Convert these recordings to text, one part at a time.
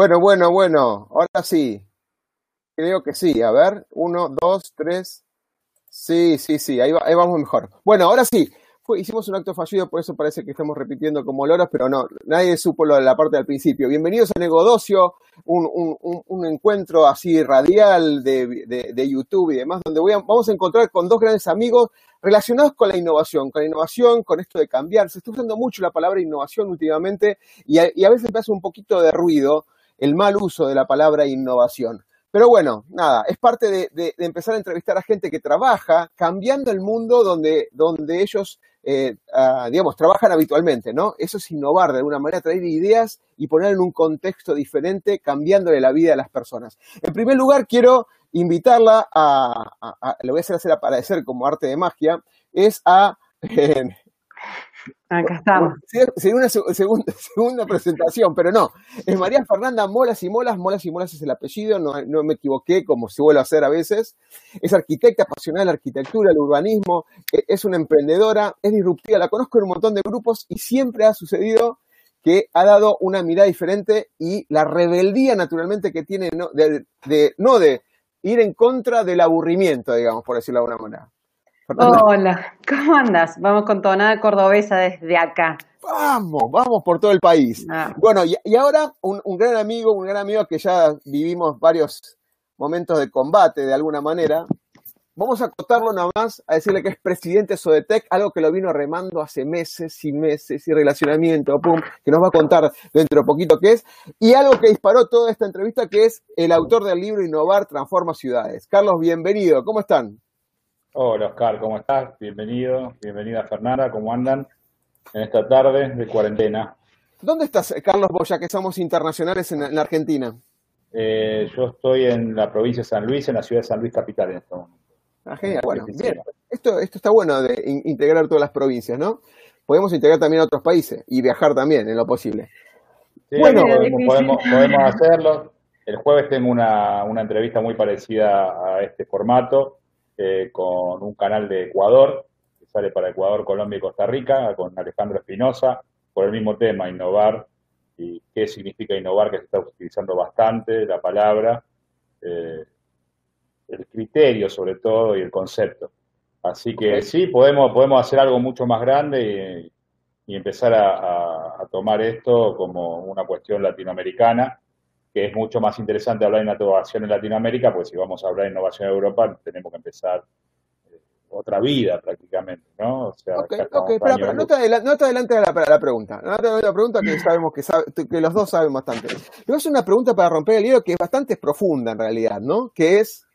Bueno, bueno, bueno, ahora sí. Creo que sí. A ver, uno, dos, tres. Sí, sí, sí, ahí, ahí vamos mejor. Bueno, ahora sí. hicimos un acto fallido, por eso parece que estamos repitiendo como loros, pero no, nadie supo lo de la parte del principio. Bienvenidos a Negodocio, un, un, encuentro así radial de, YouTube y demás, donde voy vamos a encontrar con dos grandes amigos relacionados con la innovación, con la innovación, con esto de cambiar. Se está usando mucho la palabra innovación últimamente y a, y a veces me hace un poquito de ruido el mal uso de la palabra innovación. Pero bueno, nada, es parte de, empezar a entrevistar a gente que trabaja cambiando el mundo donde, donde ellos, eh, ah, digamos, trabajan habitualmente, ¿no? Eso es innovar, de alguna manera, traer ideas y poner en un contexto diferente, cambiándole la vida a las personas. En primer lugar, quiero invitarla a, lo voy a hacer, hacer aparecer como arte de magia, es a Acá estamos. Sería una segunda, segunda presentación, pero no. Es María Fernanda Molas y Molas. Molas y Molas es el apellido, no, no me equivoqué, como se vuelve a hacer a veces. Es arquitecta, apasionada de la arquitectura, el urbanismo. E, es una emprendedora, es disruptiva. La conozco en un montón de grupos y siempre ha sucedido que ha dado una mirada diferente y la rebeldía naturalmente que tiene no de, de, no de ir en contra del aburrimiento, digamos, por decirlo de alguna manera. Hola, ¿cómo andas? Vamos con tonada cordobesa desde acá. Vamos, vamos por todo el país. Ah. Bueno, y, ahora un, gran amigo, un gran amigo que ya vivimos varios momentos de combate de alguna manera. Vamos a acotarlo nada más, a decirle que es presidente de Sodetec, algo que lo vino remando hace meses y meses y relacionamiento, pum, que nos va a contar dentro de poquito qué es, y algo que disparó toda esta entrevista, que es el autor del libro Innovar Transforma Ciudades. Carlos, bienvenido, ¿cómo están? Hola Oscar, ¿cómo estás? Bienvenido, bienvenida Fernanda, ¿cómo andan en esta tarde de cuarentena? ¿Dónde estás, Carlos Boya, que somos internacionales en, la Argentina? Eh, yo estoy en la provincia de San Luis, en la ciudad de San Luis capital en este momento. Ah, genial, bueno, bien. Esto, esto está bueno de integrar todas las provincias, ¿no? Podemos integrar también a otros países y viajar también en lo posible. Sí, bueno, podemos, podemos, hacerlo. El jueves tengo una, una entrevista muy parecida a este formato eh, con un canal de Ecuador, que sale para Ecuador, Colombia y Costa Rica, con Alejandro Espinosa, por el mismo tema, innovar y qué significa innovar, que se está utilizando bastante la palabra, eh, el criterio sobre todo y el concepto. Así que sí, podemos, podemos hacer algo mucho más grande y, empezar a, tomar esto como una cuestión latinoamericana que es mucho más interesante hablar de innovación en Latinoamérica, pues si vamos a hablar de innovación en Europa, tenemos que empezar eh, otra vida prácticamente, ¿no? O sea, ok, pero, no, te adelantes a la, pregunta. No te adelantes a la pregunta que sabemos que, que los dos saben bastante. A hacer una pregunta para romper el hielo que es bastante profunda en realidad, ¿no? Que es,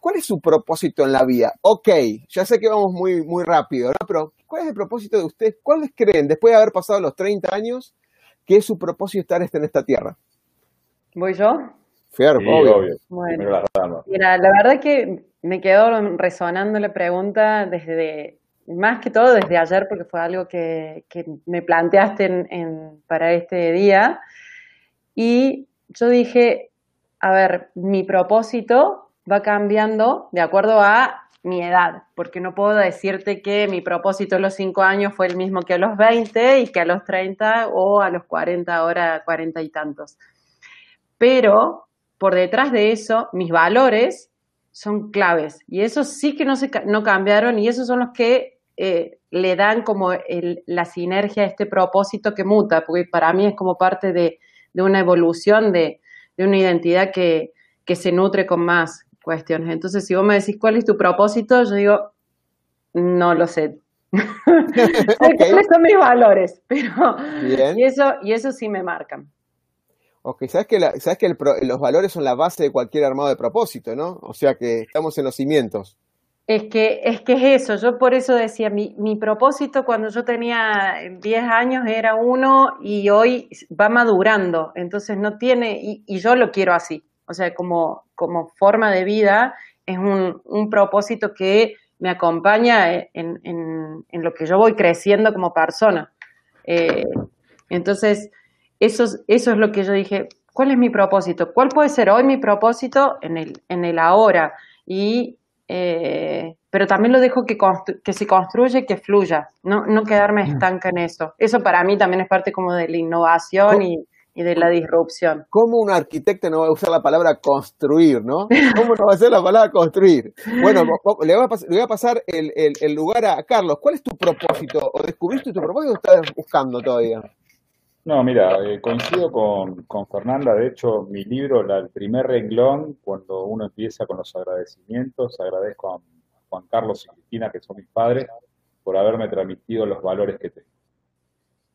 ¿cuál es su propósito en la vida? Ok, ya sé que vamos muy, muy rápido, ¿no? Pero, ¿cuál es el propósito de ustedes? ¿Cuáles creen, después de haber pasado los 30 años, que es su propósito estar en esta tierra? ¿Voy yo? obvio. Bueno, mira, la verdad que me quedó resonando la pregunta desde, más que todo desde ayer, porque fue algo que, me planteaste en, para este día. Y yo dije, a ver, mi propósito va cambiando de acuerdo a mi edad, porque no puedo decirte que mi propósito a los 5 años fue el mismo que a los 20 y que a los 30 o a los 40, ahora 40 y tantos pero por detrás de eso, mis valores son claves y esos sí que no, se, no cambiaron y esos son los que eh, le dan como la sinergia a este propósito que muta, porque para mí es como parte de, de una evolución de, de una identidad que, que se nutre con más cuestiones. Entonces, si vos me decís cuál es tu propósito, yo digo, no lo sé. ¿Cuáles son mis valores? Pero, Y, eso, y eso sí me marcan. Ok, sabes que, sabes que los valores son la base de cualquier armado de propósito, ¿no? O sea que estamos en los cimientos. Es que, es que es eso, yo por eso decía, mi, mi propósito cuando yo tenía 10 años era uno y hoy va madurando, entonces no tiene, y, yo lo quiero así, o sea, como, como forma de vida es un, un propósito que me acompaña en, en, en, lo que yo voy creciendo como persona. Eh, entonces, eso, eso es lo que yo dije, ¿cuál es mi propósito? ¿Cuál puede ser hoy mi propósito en el, en el ahora? Y eh, pero también lo dejo que, que se construye, que fluya, no, no quedarme mm. estanca en eso. Eso para mí también es parte como de la innovación y, y, de la disrupción. ¿Cómo un arquitecto no va a usar la palabra construir, no? ¿Cómo no va a ser la palabra construir? Bueno, le voy a, le voy a pasar el, el, el, lugar a Carlos. ¿Cuál es tu propósito? ¿O descubriste tu propósito o estás buscando todavía? No, mira, eh, coincido con, con, Fernanda. De hecho, mi libro, el primer renglón, cuando uno empieza con los agradecimientos, agradezco a Juan Carlos y Cristina, que son mis padres, por haberme transmitido los valores que tengo.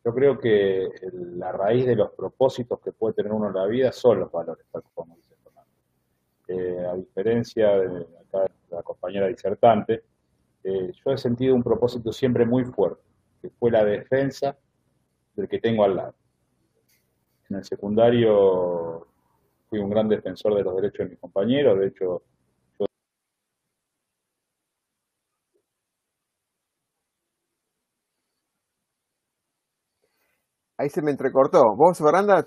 Yo creo que la raíz de los propósitos que puede tener uno en la vida son los valores, tal como dice Fernanda. Eh, a diferencia de la compañera disertante, eh, yo he sentido un propósito siempre muy fuerte, que fue la defensa del que tengo al lado. En el secundario fui un gran defensor de los derechos de mis compañeros, de hecho Ahí se me entrecortó. ¿Vos, Fernanda?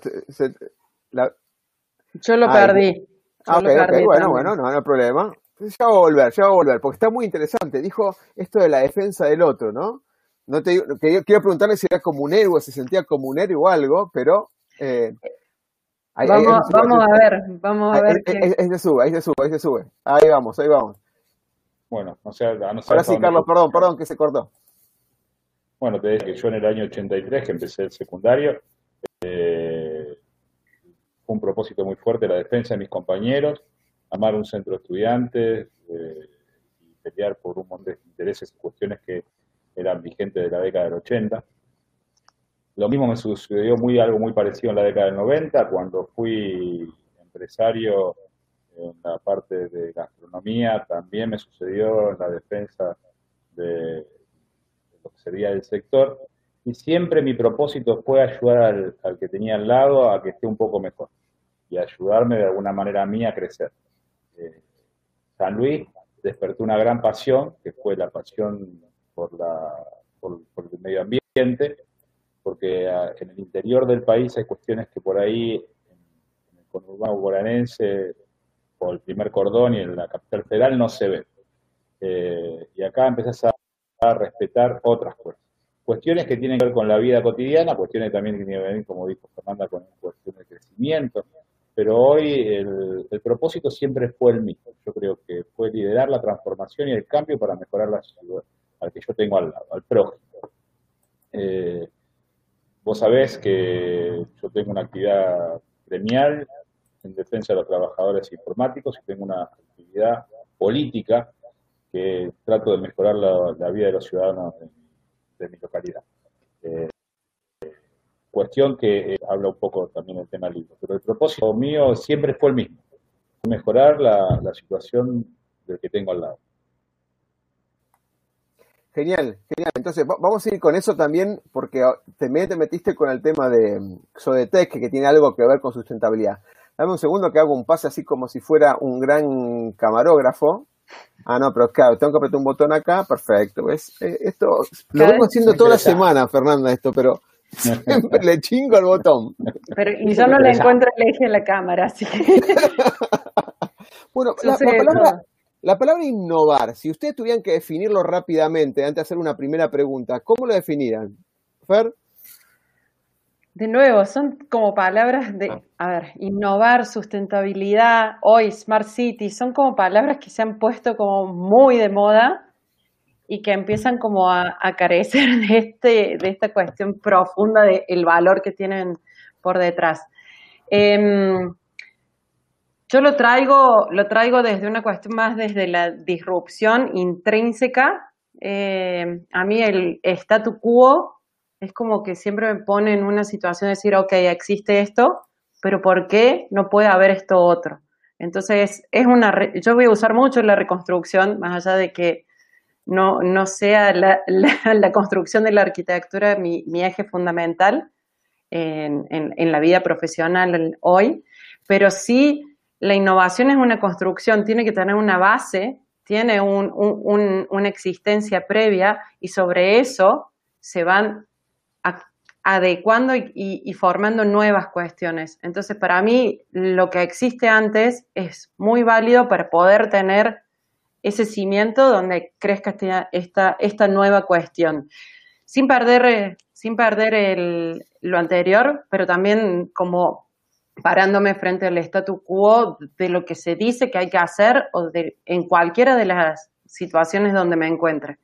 Yo lo perdí. ah, ok, bueno, bueno, no, no hay problema. Ya va a volver, ya va a volver, porque está muy interesante. Dijo esto de la defensa del otro, ¿no? No te que quiero preguntarle si era como un héroe, se sentía como un héroe o algo, pero eh, vamos, vamos a ver, vamos a ver. Ahí, se sube, ahí se sube, ahí se sube. Ahí vamos, ahí vamos. Bueno, no sé, no sé Ahora sí, Carlos, perdón, perdón, que se cortó. Bueno, te dije que yo en el año 83, que empecé el secundario, eh, fue un propósito muy fuerte la defensa de mis compañeros, amar un centro de estudiantes eh, y pelear por un montón de intereses y cuestiones que eran vigentes de la década del 80. Lo mismo me sucedió muy algo muy parecido en la década del 90, cuando fui empresario en la parte de gastronomía, también me sucedió en la defensa de, lo que sería el sector. Y siempre mi propósito fue ayudar al, que tenía al lado a que esté un poco mejor y ayudarme de alguna manera a mí a crecer. Eh, San Luis despertó una gran pasión, que fue la pasión por, la, por, el medio ambiente, porque ah, en el interior del país hay cuestiones que por ahí, en, el conurbano guaranense, o el primer cordón y en la capital federal no se ven. Eh, y acá empezás a, respetar otras cosas. Cuestiones que tienen que ver con la vida cotidiana, cuestiones también que tienen que ver, como dijo Fernanda, con cuestiones de crecimiento, pero hoy el, el, propósito siempre fue el mismo. Yo creo que fue liderar la transformación y el cambio para mejorar la ciudad, al que yo tengo al lado, al prójimo. Eh, vos sabés que yo tengo una actividad gremial en defensa de los trabajadores informáticos y tengo una actividad política que trato de mejorar la, vida de los ciudadanos de, mi localidad. Eh, cuestión que eh, habla un poco también del tema libro, pero el propósito mío siempre fue el mismo, mejorar la situación del que tengo al lado. Genial, genial. Entonces, vamos a ir con eso también, porque te metiste con el tema de mm, Sodetec, que tiene algo que ver con sustentabilidad. Dame un segundo que hago un pase así como si fuera un gran camarógrafo. Ah, no, pero claro, tengo que apretar un botón acá, perfecto. ¿Ves? Eh, esto lo vengo haciendo toda la semana, Fernanda, esto, pero siempre le chingo el botón. Pero, y yo no le encuentro el eje en la cámara, así que... bueno, la, la, palabra, la palabra innovar, si ustedes tuvieran que definirlo rápidamente, antes de hacer una primera pregunta, ¿cómo lo definirían? Fer. De nuevo, son como palabras de, ah. a ver, innovar, sustentabilidad, hoy Smart City, son como palabras que se han puesto como muy de moda y que empiezan como a, carecer de, este, de esta cuestión profunda del valor que tienen por detrás. Em, yo lo traigo, lo traigo desde una cuestión más desde la disrupción intrínseca. Eh, a mí el statu quo es como que siempre me pone en una situación de decir, ok, existe esto, pero ¿por qué no puede haber esto otro? Entonces, es una yo voy a usar mucho la reconstrucción, más allá de que no, no sea la, la, construcción de la arquitectura mi, eje fundamental en, en, en, la vida profesional hoy, pero sí la innovación es una construcción, tiene que tener una base, tiene un, un, una existencia previa y sobre eso se van adecuando y, formando nuevas cuestiones. Entonces, para mí, lo que existe antes es muy válido para poder tener ese cimiento donde crezca esta, esta nueva cuestión. Sin perder, sin perder lo anterior, pero también como parándome frente al statu quo de lo que se dice que hay que hacer o de, en cualquiera de las situaciones donde me encuentre,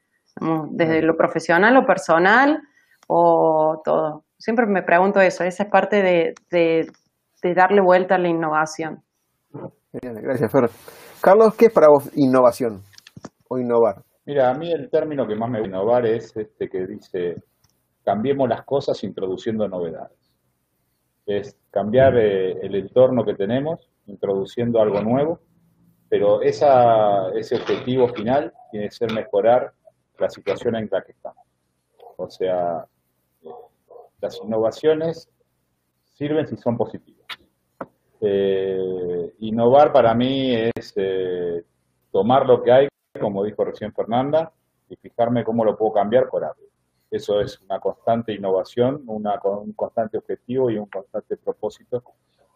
desde lo profesional o personal o todo. Siempre me pregunto eso, esa es parte de, de, darle vuelta a la innovación. gracias, Fer. Carlos, ¿qué es para vos innovación o innovar? Mira, a mí el término que más me gusta innovar es este que dice, cambiemos las cosas introduciendo novedades es cambiar eh, el entorno que tenemos, introduciendo algo nuevo, pero esa, ese objetivo final tiene que ser mejorar la situación en la que estamos. O sea, eh, las innovaciones sirven si son positivas. Eh, innovar para mí es tomar lo que hay, como dijo recién Fernanda, y fijarme cómo lo puedo cambiar por algo. Eso es una constante innovación, una, un constante objetivo y un constante propósito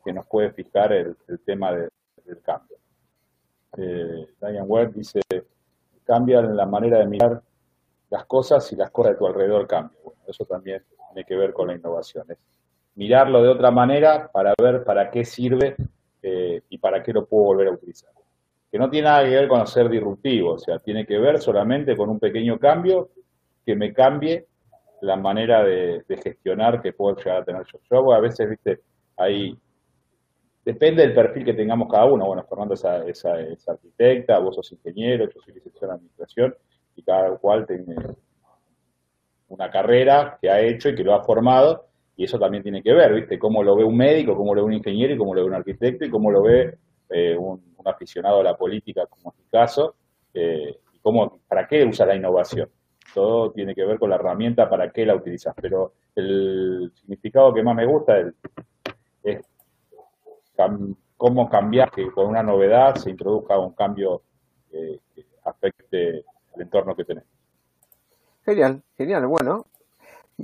que nos puede fijar el, tema del cambio. Eh, Diane Webb dice, cambia la manera de mirar las cosas y las cosas de tu alrededor cambian. Bueno, eso también tiene que ver con la innovación. Mirarlo de otra manera para ver para qué sirve eh, y para qué lo puedo volver a utilizar. Que no tiene nada que ver con ser disruptivo, o sea, tiene que ver solamente con un pequeño cambio que me cambie la manera de, gestionar que puedo llegar a tener yo. Yo a veces, viste, hay, depende del perfil que tengamos cada uno. Bueno, Fernando es, es, arquitecta, vos sos ingeniero, yo soy licenciado en administración y cada cual tiene una carrera que ha hecho y que lo ha formado y eso también tiene que ver, ¿viste? Cómo lo ve un médico, cómo lo ve un ingeniero y cómo lo ve un arquitecto y cómo lo ve eh, un, aficionado a la política, como es mi caso, eh, y cómo, para qué usa la innovación todo tiene que ver con la herramienta para qué la utilizas, pero el significado que más me gusta es, cómo cambiar que con una novedad se introduzca un cambio que afecte el entorno que tenemos. Genial, genial, bueno.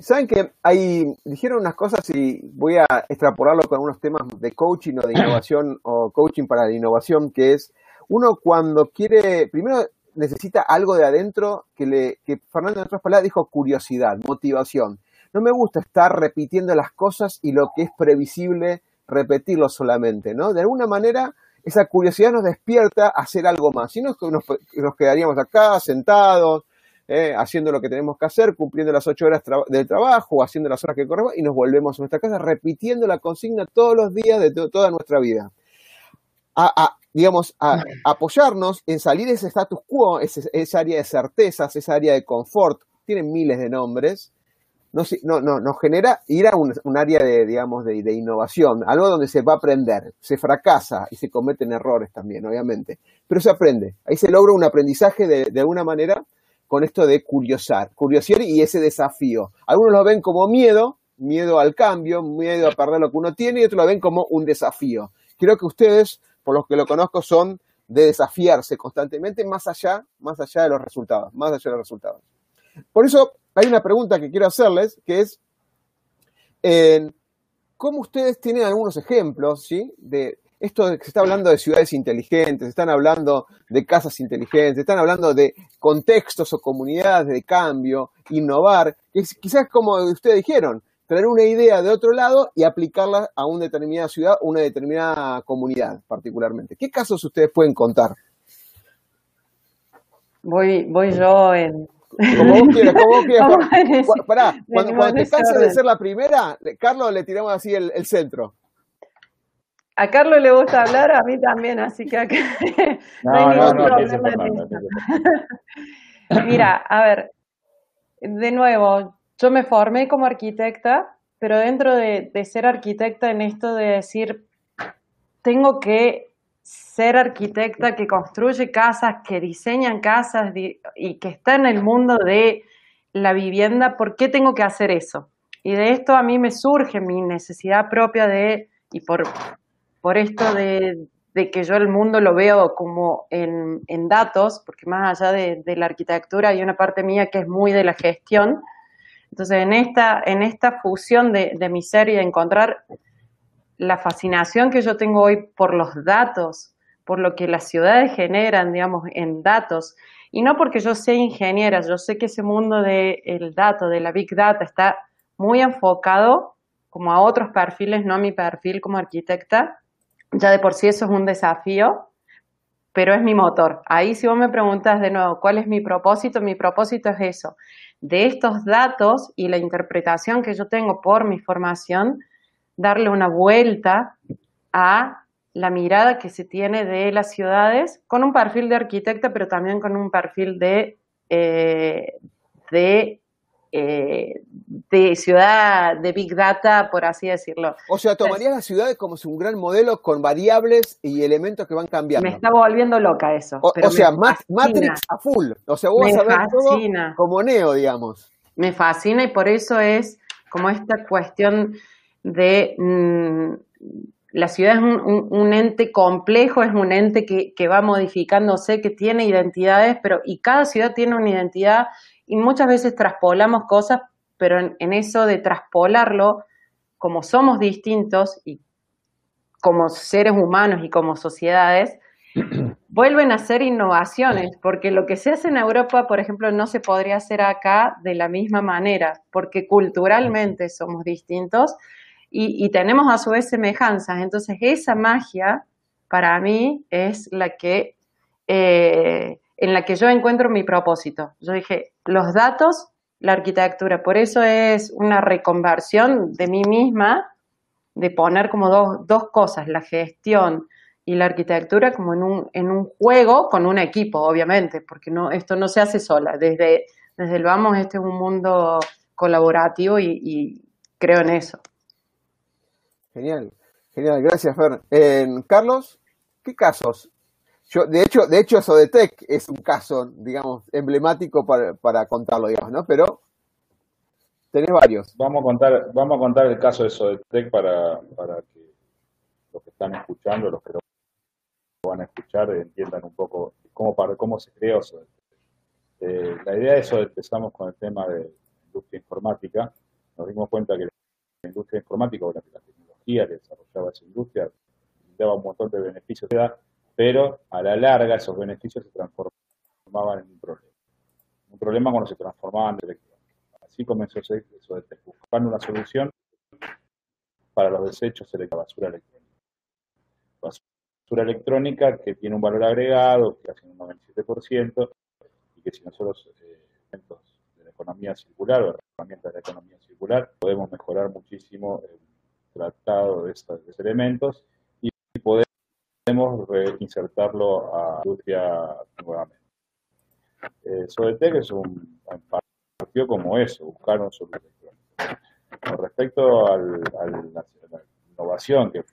Saben que hay, dijeron unas cosas y voy a extrapolarlo con unos temas de coaching o de innovación o coaching para la innovación, que es uno cuando quiere, primero necesita algo de adentro que le, que Fernando en otras palabras dijo curiosidad, motivación. No me gusta estar repitiendo las cosas y lo que es previsible repetirlo solamente, ¿no? De alguna manera esa curiosidad nos despierta a hacer algo más. Si no, nos, nos quedaríamos acá sentados, eh, haciendo lo que tenemos que hacer, cumpliendo las ocho horas del trabajo, haciendo las horas que corremos y nos volvemos a nuestra casa repitiendo la consigna todos los días de toda nuestra vida. a, digamos, a, apoyarnos en salir de ese status quo, esa área de certezas, esa área de confort, tienen miles de nombres, nos, no, no, nos genera ir a un, área de, digamos, de, innovación, algo donde se va a aprender, se fracasa y se cometen errores también, obviamente, pero se aprende, ahí se logra un aprendizaje de, de alguna manera con esto de curiosar, curiosidad y ese desafío. Algunos lo ven como miedo, miedo al cambio, miedo a perder lo que uno tiene, y otros lo ven como un desafío. Creo que ustedes por los que lo conozco, son de desafiarse constantemente más allá, más allá de los resultados, más allá de los resultados. Por eso hay una pregunta que quiero hacerles, que es, ¿cómo ustedes tienen algunos ejemplos, ¿sí? De esto de que se está hablando de ciudades inteligentes, están hablando de casas inteligentes, están hablando de contextos o comunidades de cambio, innovar, que quizás como ustedes dijeron, traer una idea de otro lado y aplicarla a una determinada ciudad o una determinada comunidad particularmente. ¿Qué casos ustedes pueden contar? Voy, voy yo en... Como vos quieras, como vos quieras. Pará, cuando, te canses de ser la primera, Carlos, le tiramos así el, centro. A Carlos le gusta hablar, a mí también, así que acá no, no, no, no Mira, a ver, de nuevo, yo me formé como arquitecta, pero dentro de, ser arquitecta en esto de decir, tengo que ser arquitecta que construye casas, que diseñan casas y que está en el mundo de la vivienda, ¿por qué tengo que hacer eso? Y de esto a mí me surge mi necesidad propia de, y por, por esto de, que yo el mundo lo veo como en, datos, porque más allá de, la arquitectura hay una parte mía que es muy de la gestión. Entonces, en esta, en esta fusión de, de mi ser y de encontrar la fascinación que yo tengo hoy por los datos, por lo que las ciudades generan, digamos, en datos, y no porque yo sea ingeniera, yo sé que ese mundo del dato, de la big data, está muy enfocado como a otros perfiles, no a mi perfil como arquitecta. Ya de por sí eso es un desafío, pero es mi motor. Ahí si vos me preguntas de nuevo, ¿cuál es mi propósito? Mi propósito es eso. De estos datos y la interpretación que yo tengo por mi formación, darle una vuelta a la mirada que se tiene de las ciudades con un perfil de arquitecta, pero también con un perfil de, eh, de, eh, de ciudad de Big Data, por así decirlo. O sea, tomarías las ciudades como un gran modelo con variables y elementos que van cambiando. Me está volviendo loca eso. O, sea, Matrix a full. O sea, vos vas a ver todo como Neo, digamos. Me fascina y por eso es como esta cuestión de... Mm, la ciudad es un, ente complejo, es un ente que, va modificándose, que tiene identidades, pero y cada ciudad tiene una identidad y muchas veces traspolamos cosas, pero en, eso de traspolarlo, como somos distintos y como seres humanos y como sociedades, vuelven a ser innovaciones, porque lo que se hace en Europa, por ejemplo, no se podría hacer acá de la misma manera, porque culturalmente somos distintos y, tenemos a su vez semejanzas. Entonces, esa magia para mí es la que, eh, en la que yo encuentro mi propósito. Yo dije, los datos, la arquitectura, por eso es una reconversión de mí misma, de poner como dos, dos cosas, la gestión y la arquitectura como en un, en un juego con un equipo, obviamente, porque no, esto no se hace sola. Desde, desde el vamos, este es un mundo colaborativo y creo en eso. Genial, genial, gracias Fer. Carlos, ¿qué casos? Yo, de hecho, de hecho, Sodetec es un caso, digamos, emblemático para, contarlo, digamos, ¿no? Pero tenés varios. Vamos a contar, vamos a contar el caso de Sodetec para, para que los que están escuchando, los que lo van a escuchar, entiendan un poco cómo, para, cómo se creó Sodetec. Eh, la idea de eso empezamos con el tema de industria informática. Nos dimos cuenta que la industria informática, o la que desarrollaba esa industria, daba un montón de beneficios, pero a la larga esos beneficios se transformaban en un problema. Un problema cuando se transformaban en. Así comenzó eso de una solución para los desechos de la basura electrónica. Basura electrónica que tiene un valor agregado, que hace un 97%, y que si nosotros, eh, de la economía circular o herramientas de la economía circular, podemos mejorar muchísimo el tratado de estos elementos podemos reinsertarlo a la industria nuevamente. Eh, Sodetec es un, partido como eso, buscar un solución. Con respecto a la, innovación que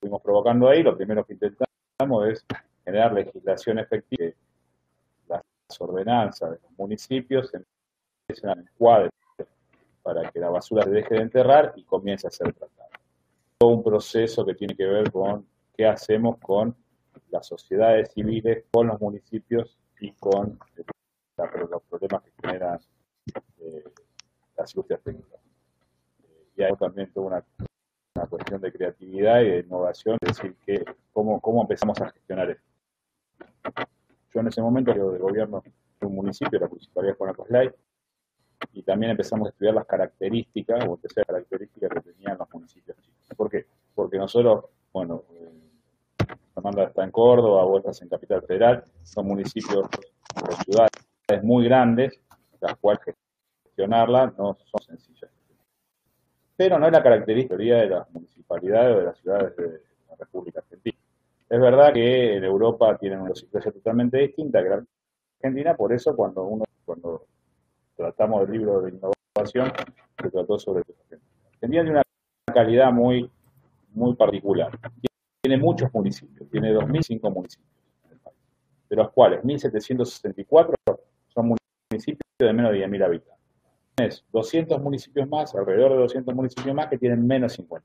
fuimos provocando ahí, lo primero que intentamos es generar legislación efectiva las ordenanzas de los municipios empiecen a encuadre para que la basura se deje de enterrar y comience a ser tratada un proceso que tiene que ver con qué hacemos con las sociedades civiles, con los municipios y con los problemas que generan eh, las industrias técnicas. Eh, y hay también toda una, cuestión de creatividad y de innovación, es decir, que cómo, empezamos a gestionar esto. Yo en ese momento, yo de gobierno de un municipio, la municipalidad de Conacoslay, y también empezamos a estudiar las características, o terceras características que tenían los municipios ¿Por qué? Porque nosotros, bueno, eh, Fernanda está en Córdoba, vos estás en Capital Federal, son municipios o ciudades muy grandes, las cuales gestionarlas no son sencillas. Pero no es la característica de las municipalidades o de las ciudades de la República Argentina. Es verdad que en Europa tienen una situación totalmente distinta que la Argentina, por eso cuando uno cuando tratamos del libro de innovación, se trató sobre Argentina. Argentina una calidad muy, muy particular. Tiene muchos municipios, tiene 2.005 municipios en el país, de los cuales 1.764 son municipios de menos de 10.000 habitantes. Tienes 200 municipios más, alrededor de 200 municipios más que tienen menos de 50.000.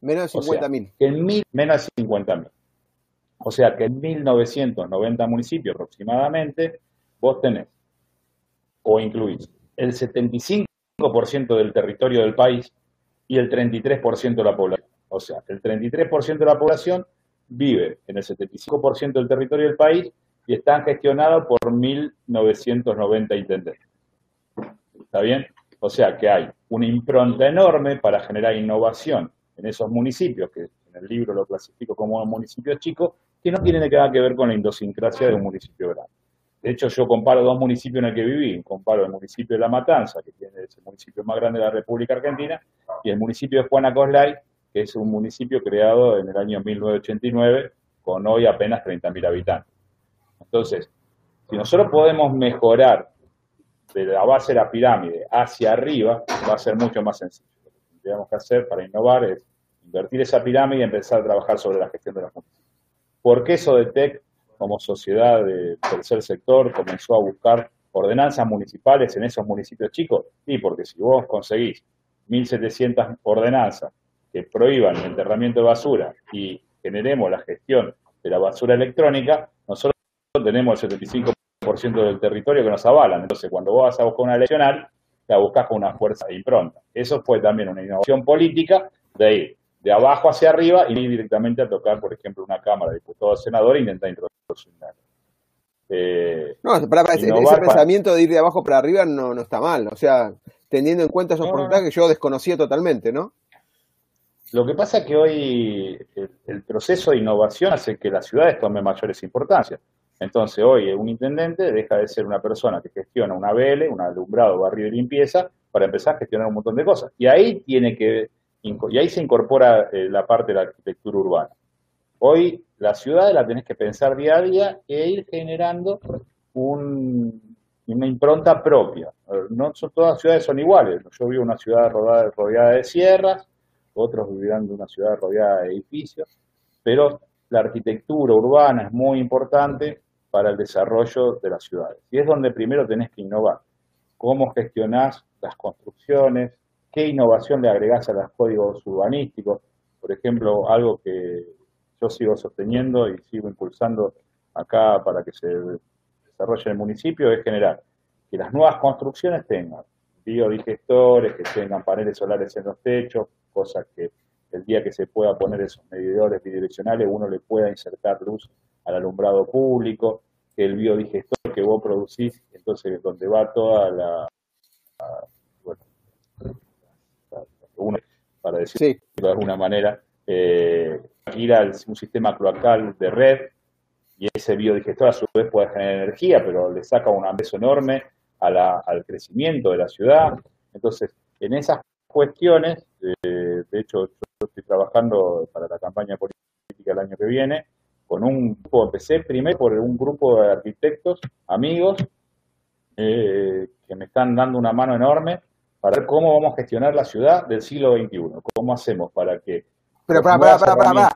Menos de 50.000. en mil, menos de 50.000. O sea que en 1.990 municipios aproximadamente, vos tenés o incluís el 75% del territorio del país y el 33% de la población. O sea, el 33% de la población vive en el 75% del territorio del país y están gestionados por 1.990 intendentes. ¿Está bien? O sea que hay una impronta enorme para generar innovación en esos municipios, que en el libro lo clasifico como municipios chicos, que no tienen nada que ver con la idiosincrasia de un municipio grande. De hecho, yo comparo dos municipios en el que viví. Comparo el municipio de La Matanza, que tiene el municipio más grande de la República Argentina, y el municipio de Juana Coslay, que es un municipio creado en el año 1989, con hoy apenas 30.000 habitantes. Entonces, si nosotros podemos mejorar de la base de la pirámide hacia arriba, va a ser mucho más sencillo. Lo que tendríamos que hacer para innovar es invertir esa pirámide y empezar a trabajar sobre la gestión de los municipios. ¿Por qué Sodetec, como sociedad del tercer sector, comenzó a buscar ordenanzas municipales en esos municipios chicos? Sí, porque si vos conseguís 1.700 ordenanzas que prohíban el enterramiento de basura y generemos la gestión de la basura electrónica, nosotros tenemos el 75% del territorio que nos avalan. Entonces, cuando vos vas a buscar una eleccional, la buscas con una fuerza de impronta. Eso fue también una innovación política de ir de abajo hacia arriba y ir directamente a tocar, por ejemplo, una Cámara de Diputados o Senadores e intentar introducir eh, no, para, ese, pensamiento de ir de abajo para arriba no, no está mal. O sea, teniendo en cuenta esos no, que yo desconocía totalmente, ¿no? Lo que pasa es que hoy el, proceso de innovación hace que las ciudades tomen mayores importancias. Entonces, hoy un intendente deja de ser una persona que gestiona una BL, un alumbrado, barrio de limpieza, para empezar a gestionar un montón de cosas. Y ahí tiene que y ahí se incorpora eh, la parte de la arquitectura urbana. Hoy la ciudad la tenés que pensar día a día e ir generando una impronta propia. No son, todas las ciudades son iguales. Yo vivo en una ciudad rodeada, rodeada de sierras, otros vivirán en una ciudad rodeada de edificios, pero la arquitectura urbana es muy importante para el desarrollo de las ciudades. Y es donde primero tenés que innovar. Cómo gestionás las construcciones, qué innovación le agregás a los códigos urbanísticos. Por ejemplo, algo que yo sigo sosteniendo y sigo impulsando acá para que se desarrolle en el municipio es generar que las nuevas construcciones tengan biodigestores, que tengan paneles solares en los techos, cosas que el día que se pueda poner esos medidores bidireccionales uno le pueda insertar luz al alumbrado público, que el biodigestor que vos producís, entonces donde va toda la, para decirlo de alguna manera, eh, ir a un sistema cloacal de red y ese biodigestor a su vez puede generar energía, pero le saca un peso enorme al crecimiento de la ciudad. Entonces, en esas cuestiones, eh, de hecho, yo estoy trabajando para la campaña política el año que viene, con un grupo, empecé primero por un grupo de arquitectos, amigos, eh, que me están dando una mano enorme para ver cómo vamos a gestionar la ciudad del siglo XXI. ¿Cómo hacemos para que... Pero para, para, para, para,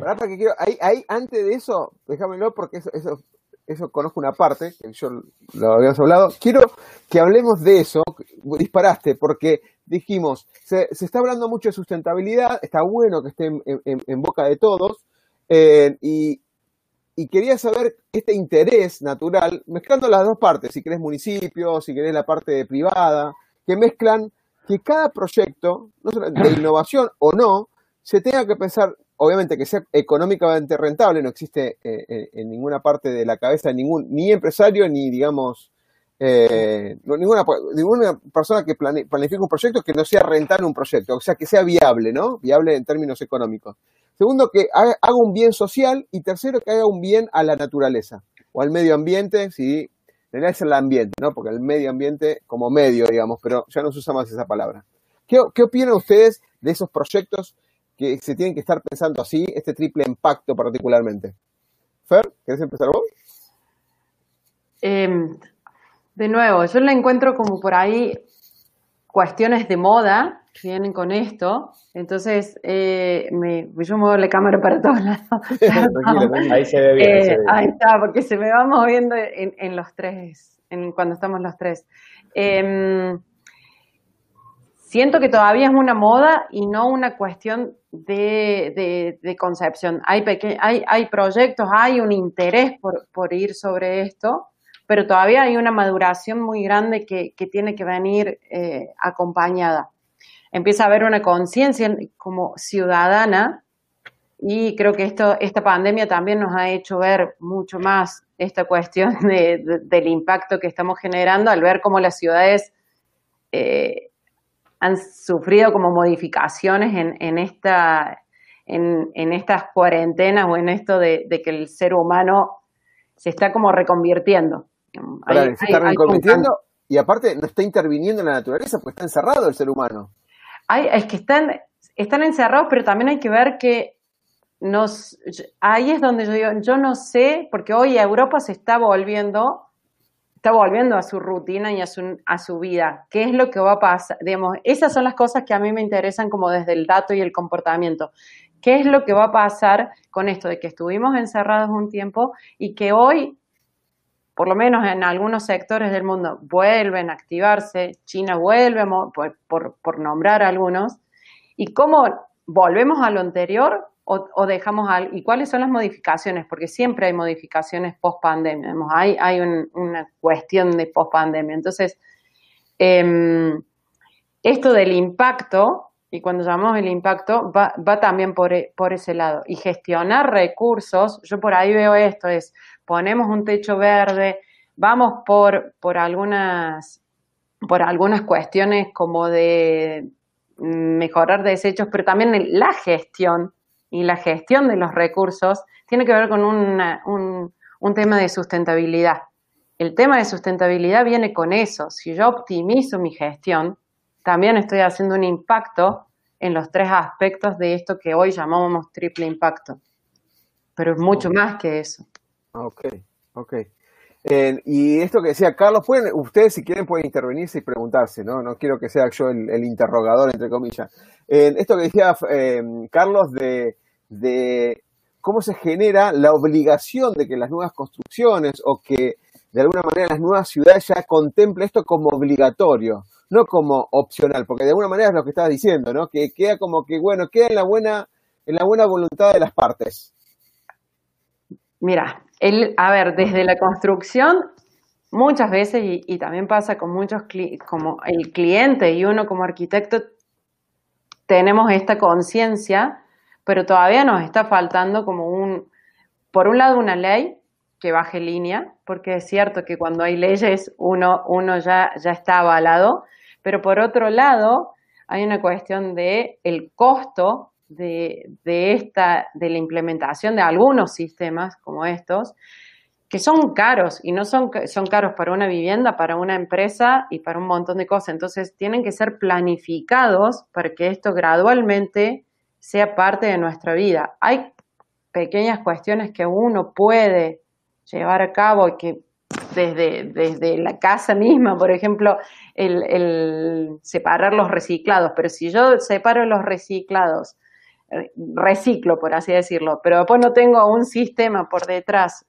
para. que quiero, ahí, ahí, antes de eso, déjamelo porque eso, eso, eso conozco una parte, que yo lo habíamos hablado. Quiero que hablemos de eso, disparaste, porque dijimos, se, se está hablando mucho de sustentabilidad, está bueno que esté en, boca de todos, eh, y, y quería saber este interés natural, mezclando las dos partes, si querés municipio, si querés la parte privada, que mezclan que cada proyecto, no de innovación o no, se tenga que pensar, obviamente que sea económicamente rentable, no existe eh, eh, en ninguna parte de la cabeza ningún, ni empresario, ni digamos, eh, ninguna, ninguna persona que planifique un proyecto que no sea rentable un proyecto, o sea, que sea viable, ¿no? Viable en términos económicos. Segundo, que haga, un bien social y tercero, que haga un bien a la naturaleza o al medio ambiente, si es el ambiente, ¿no? Porque el medio ambiente como medio, digamos, pero ya no se usa más esa palabra. ¿Qué, qué opinan ustedes de esos proyectos que se tienen que estar pensando así, este triple impacto particularmente. Fer, ¿querés empezar vos? Em, de nuevo, yo la encuentro como por ahí cuestiones de moda que vienen con esto. Entonces, eh, me, yo muevo la cámara para todos lados. ahí se ve bien. Eh, ahí, está, porque se me va moviendo en, los tres, en, cuando estamos los tres. Em, siento que todavía es una moda y no una cuestión de, concepción. Hay, proyectos, hay un interés por, ir sobre esto, pero todavía hay una maduración muy grande que, tiene que venir eh, acompañada. Empieza a haber una conciencia como ciudadana y creo que esta pandemia también nos ha hecho ver mucho más esta cuestión del impacto que estamos generando al ver cómo las ciudades eh, han sufrido como modificaciones en, esta, en, estas cuarentenas o en esto de, de que el ser humano se está como reconvirtiendo se está reconvirtiendo y aparte no está interviniendo en la naturaleza porque está encerrado el ser humano. Hay, es que están, están encerrados, pero también hay que ver que nos, ahí es donde yo digo, yo no sé, porque hoy Europa se está volviendo, está volviendo a su rutina y a su, a su vida. ¿Qué es lo que va a pasar? Digamos, esas son las cosas que a mí me interesan como desde el dato y el comportamiento. ¿Qué es lo que va a pasar con esto de que estuvimos encerrados un tiempo y que hoy por lo menos en algunos sectores del mundo, vuelven a activarse, China vuelve, por, nombrar algunos, y cómo volvemos a lo anterior o, dejamos al, y cuáles son las modificaciones, porque siempre hay modificaciones post pandemia, hay, hay una cuestión de post pandemia. Entonces, em, esto del impacto, y cuando llamamos el impacto, va, también por, por ese lado. Y gestionar recursos, yo por ahí veo esto, es ponemos un techo verde, vamos por, por algunas por algunas cuestiones como de mejorar desechos, pero también la gestión y la gestión de los recursos tiene que ver con un, un tema de sustentabilidad. El tema de sustentabilidad viene con eso. Si yo optimizo mi gestión, también estoy haciendo un impacto en los tres aspectos de esto que hoy llamamos triple impacto. Pero es mucho más que eso. Ok, ok. y esto que decía Carlos, pueden, ustedes si quieren pueden intervenirse y preguntarse, ¿no? No quiero que sea yo el, interrogador, entre comillas. esto que decía em, Carlos de, de cómo se genera la obligación de que las nuevas construcciones o que de alguna manera las nuevas ciudades ya contemplen esto como obligatorio, no como opcional, porque de alguna manera es lo que estabas diciendo, ¿no? Que queda como que, bueno, queda en la buena, en la buena voluntad de las partes. Mira, el, a ver, desde la construcción, muchas veces, y, también pasa con muchos, como el cliente y uno como arquitecto, tenemos esta conciencia, pero todavía nos está faltando como un, por un lado, una ley que baje línea, porque es cierto que cuando hay leyes uno, uno ya, ya está avalado, pero por otro lado, hay una cuestión de el costo de, esta, de la implementación de algunos sistemas como estos, que son caros y no son, son caros para una vivienda, para una empresa y para un montón de cosas. Entonces tienen que ser planificados para que esto gradualmente sea parte de nuestra vida. Hay pequeñas cuestiones que uno puede llevar a cabo y que desde, desde la casa misma, por ejemplo, el, el separar los reciclados, pero si yo separo los reciclados reciclo, por así decirlo, pero después no tengo un sistema por detrás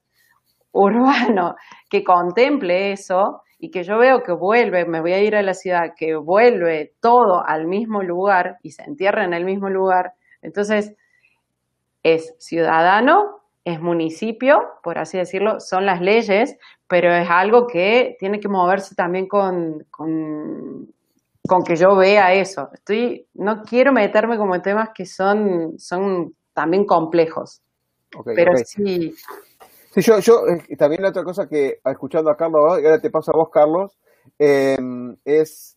urbano que contemple eso y que yo veo que vuelve, me voy a ir a la ciudad, que vuelve todo al mismo lugar y se entierra en el mismo lugar, entonces es ciudadano, es municipio, por así decirlo, son las leyes, pero es algo que tiene que moverse también con, con con que yo vea eso. Estoy, no quiero meterme como en temas que son, son también complejos. pero sí. Sí, yo, yo eh, también la otra cosa que, escuchando a Carlos, y ahora te paso a vos, Carlos, em, es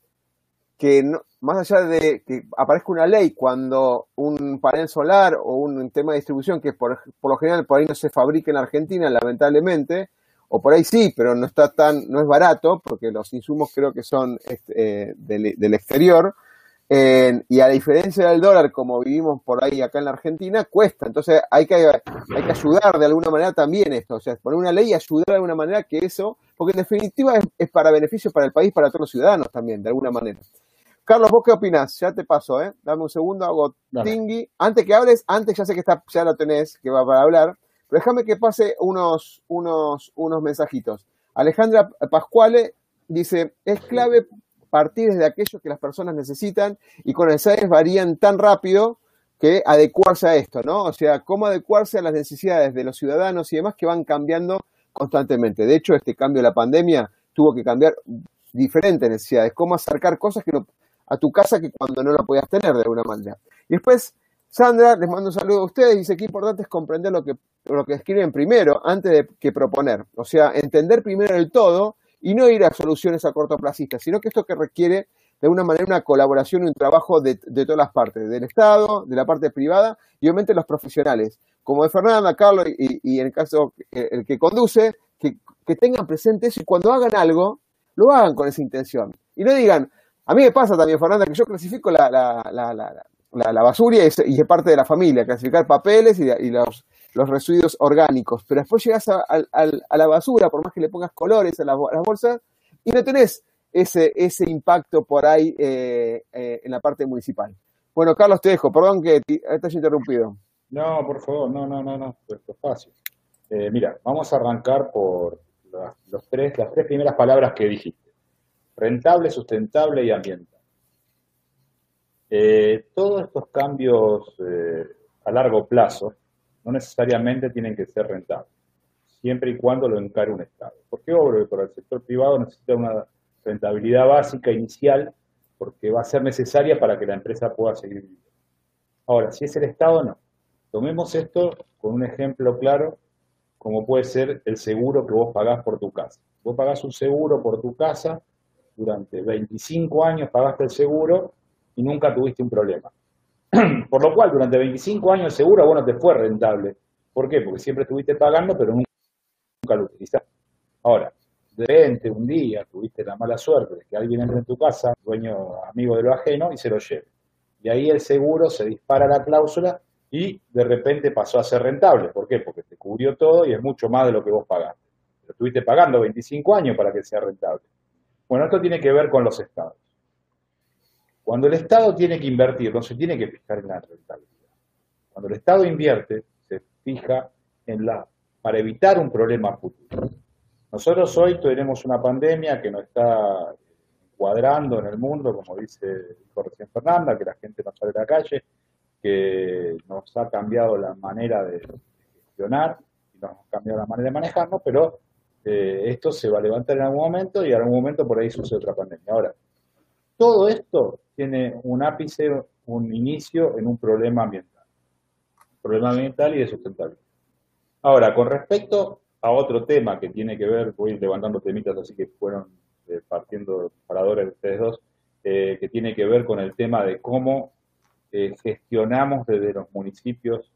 que más allá de que aparezca una ley cuando un panel solar o un tema de distribución que por, por lo general por ahí no se fabrica en Argentina, lamentablemente, o por ahí sí, pero no está tan, no es barato, porque los insumos creo que son este, eh, del, exterior. y a diferencia del dólar, como vivimos por ahí acá en la Argentina, cuesta. Entonces hay que, hay que ayudar de alguna manera también esto. O sea, poner una ley y ayudar de alguna manera que eso, porque en definitiva es, para beneficio para el país, para todos los ciudadanos también, de alguna manera. Carlos, ¿vos qué opinás? Ya te paso, ¿eh? Dame un segundo, hago tingui. Antes que hables, antes ya sé que está, ya lo tenés, que va para hablar, pero déjame que pase unos, unos, unos mensajitos. Alejandra Pascuale dice, es clave partir desde aquello que las personas necesitan y con el SAES varían tan rápido que adecuarse a esto, ¿no? O sea, cómo adecuarse a las necesidades de los ciudadanos y demás que van cambiando constantemente. De hecho, este cambio de la pandemia tuvo que cambiar diferentes necesidades, cómo acercar cosas que no, a tu casa que cuando no lo podías tener de alguna manera. Y después, Sandra, les mando un saludo a ustedes, dice que importante es comprender lo que, lo que escriben primero antes de que proponer. O sea, entender primero el todo y no ir a soluciones a cortoplacistas, sino que esto que requiere de alguna manera una colaboración y un trabajo de, todas las partes, del Estado, de la parte privada y obviamente los profesionales, como de Fernanda, Carlos y, en el caso el que conduce, que, tengan presente eso y cuando hagan algo, lo hagan con esa intención. Y no digan, a mí me pasa también, Fernanda, que yo clasifico la, la, la, la basura y es, parte de la familia, clasificar papeles y, los, los residuos orgánicos, pero después llegas a, la basura, por más que le pongas colores a, las bolsas, y no tenés ese, ese impacto por ahí eh, eh, en la parte municipal. Bueno, Carlos, te dejo, perdón que te, hayas interrumpido. No, por favor, no, no, no, no, esto es fácil. Eh, mira, vamos a arrancar por los tres, las tres primeras palabras que dijiste. Rentable, sustentable y ambiental. todos estos cambios a largo plazo no necesariamente tienen que ser rentables, siempre y cuando lo encare un Estado. ¿Por qué obvio que para el sector privado necesita una rentabilidad básica inicial porque va a ser necesaria para que la empresa pueda seguir viviendo. Ahora, si es el Estado, no. Tomemos esto con un ejemplo claro, como puede ser el seguro que vos pagás por tu casa. Vos pagás un seguro por tu casa, durante 25 años pagaste el seguro y nunca tuviste un problema. Por lo cual, durante 25 años seguro bueno, te fue rentable. ¿Por qué? Porque siempre estuviste pagando, pero nunca, lo utilizaste. Ahora, de repente, un día, tuviste la mala suerte de que alguien entre en tu casa, dueño, amigo de lo ajeno, y se lo lleve. Y ahí el seguro se dispara la cláusula y de repente pasó a ser rentable. ¿Por qué? Porque te cubrió todo y es mucho más de lo que vos pagaste. Pero estuviste pagando 25 años para que sea rentable. Bueno, esto tiene que ver con los estados. Cuando el Estado tiene que invertir, no se tiene que fijar en la rentabilidad. Cuando el Estado invierte, se fija en la, para evitar un problema futuro. Nosotros hoy tenemos una pandemia que nos está cuadrando en el mundo, como dice dijo recién Fernanda, que la gente no sale a la calle, que nos ha cambiado la manera de gestionar y nos ha cambiado la manera de manejarnos, pero eh, esto se va a levantar en algún momento y en algún momento por ahí sucede otra pandemia. Ahora, todo esto tiene un ápice, un inicio en un problema ambiental. Problema ambiental y de sustentabilidad. Ahora, con respecto a otro tema que tiene que ver, voy levantando temitas así que fueron eh, partiendo paradores de ustedes dos, eh, que tiene que ver con el tema de cómo gestionamos desde los municipios,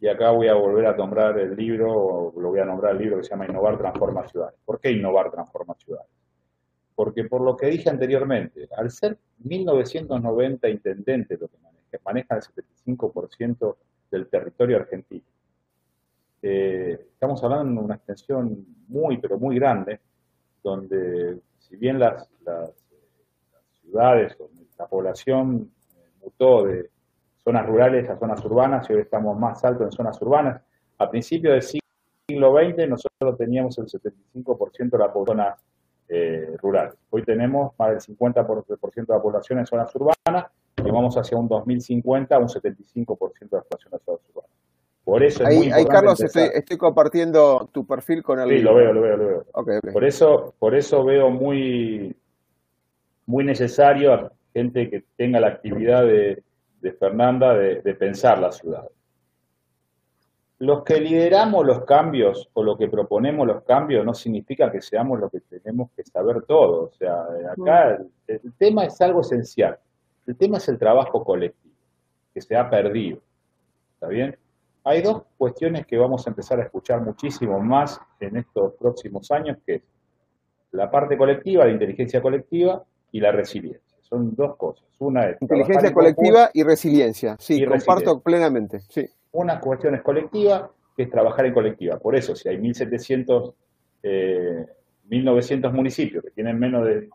y acá voy a volver a nombrar el libro, lo voy a nombrar el libro que se llama Innovar Transforma Ciudades. ¿Por qué Innovar Transforma Ciudades? Porque por lo que dije anteriormente, al ser 1990 intendentes lo que manejan el 75% del territorio argentino, eh, estamos hablando de una extensión muy, pero muy grande, donde si bien las, ciudades o la población mutó de zonas rurales a zonas urbanas y hoy estamos más altos en zonas urbanas, a principios del siglo XX nosotros teníamos el 75% de la población eh, rural. Hoy tenemos más del 50% de la población en zonas urbanas y vamos hacia un 2050 un 75% de la población en zonas urbanas. Por eso ahí, ahí Carlos, estoy, compartiendo tu perfil con el. Sí, lo veo, lo veo, lo veo. Por, eso, por eso veo muy, muy necesario a gente que tenga la actividad de, Fernanda de, de pensar la ciudad los que lideramos los cambios o lo que proponemos los cambios no significa que seamos los que tenemos que saber todo. O sea, acá el, tema es algo esencial. El tema es el trabajo colectivo, que se ha perdido. ¿Está bien? Hay dos cuestiones que vamos a empezar a escuchar muchísimo más en estos próximos años, que es la parte colectiva, la inteligencia colectiva y la resiliencia. Son dos cosas. Una es inteligencia colectiva y resiliencia. Sí, comparto plenamente. Sí. Una cuestión es colectiva, que es trabajar en colectiva. Por eso, si hay 1.700, eh, 1.900 municipios que tienen menos de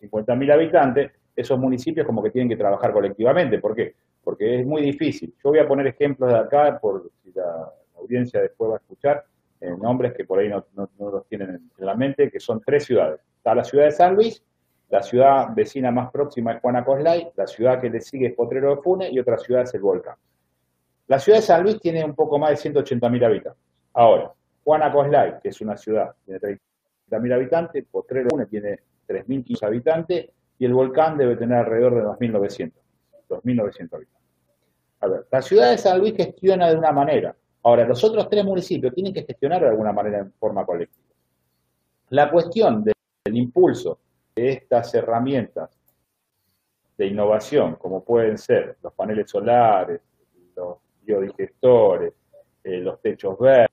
50.000 habitantes, esos municipios como que tienen que trabajar colectivamente. ¿Por qué? Porque es muy difícil. Yo voy a poner ejemplos de acá, por si la, audiencia después va a escuchar, eh, nombres que por ahí no, los tienen en la mente, que son tres ciudades. Está la ciudad de San Luis, la ciudad vecina más próxima es Juanacoslay, la ciudad que le sigue es Potrero de Funes y otra ciudad es el Volcán. La ciudad de San Luis tiene un poco más de 180.000 habitantes. Ahora, Juanacoslay, que es una ciudad, tiene 30.000 habitantes, Potrero de Funes tiene 3.500 habitantes y el Volcán debe tener alrededor de 2.900, 2.900 habitantes. A ver, la ciudad de San Luis gestiona de una manera. Ahora, los otros tres municipios tienen que gestionar de alguna manera en forma colectiva. La cuestión del impulso estas herramientas de innovación, como pueden ser los paneles solares, los biodigestores, eh, los techos verdes,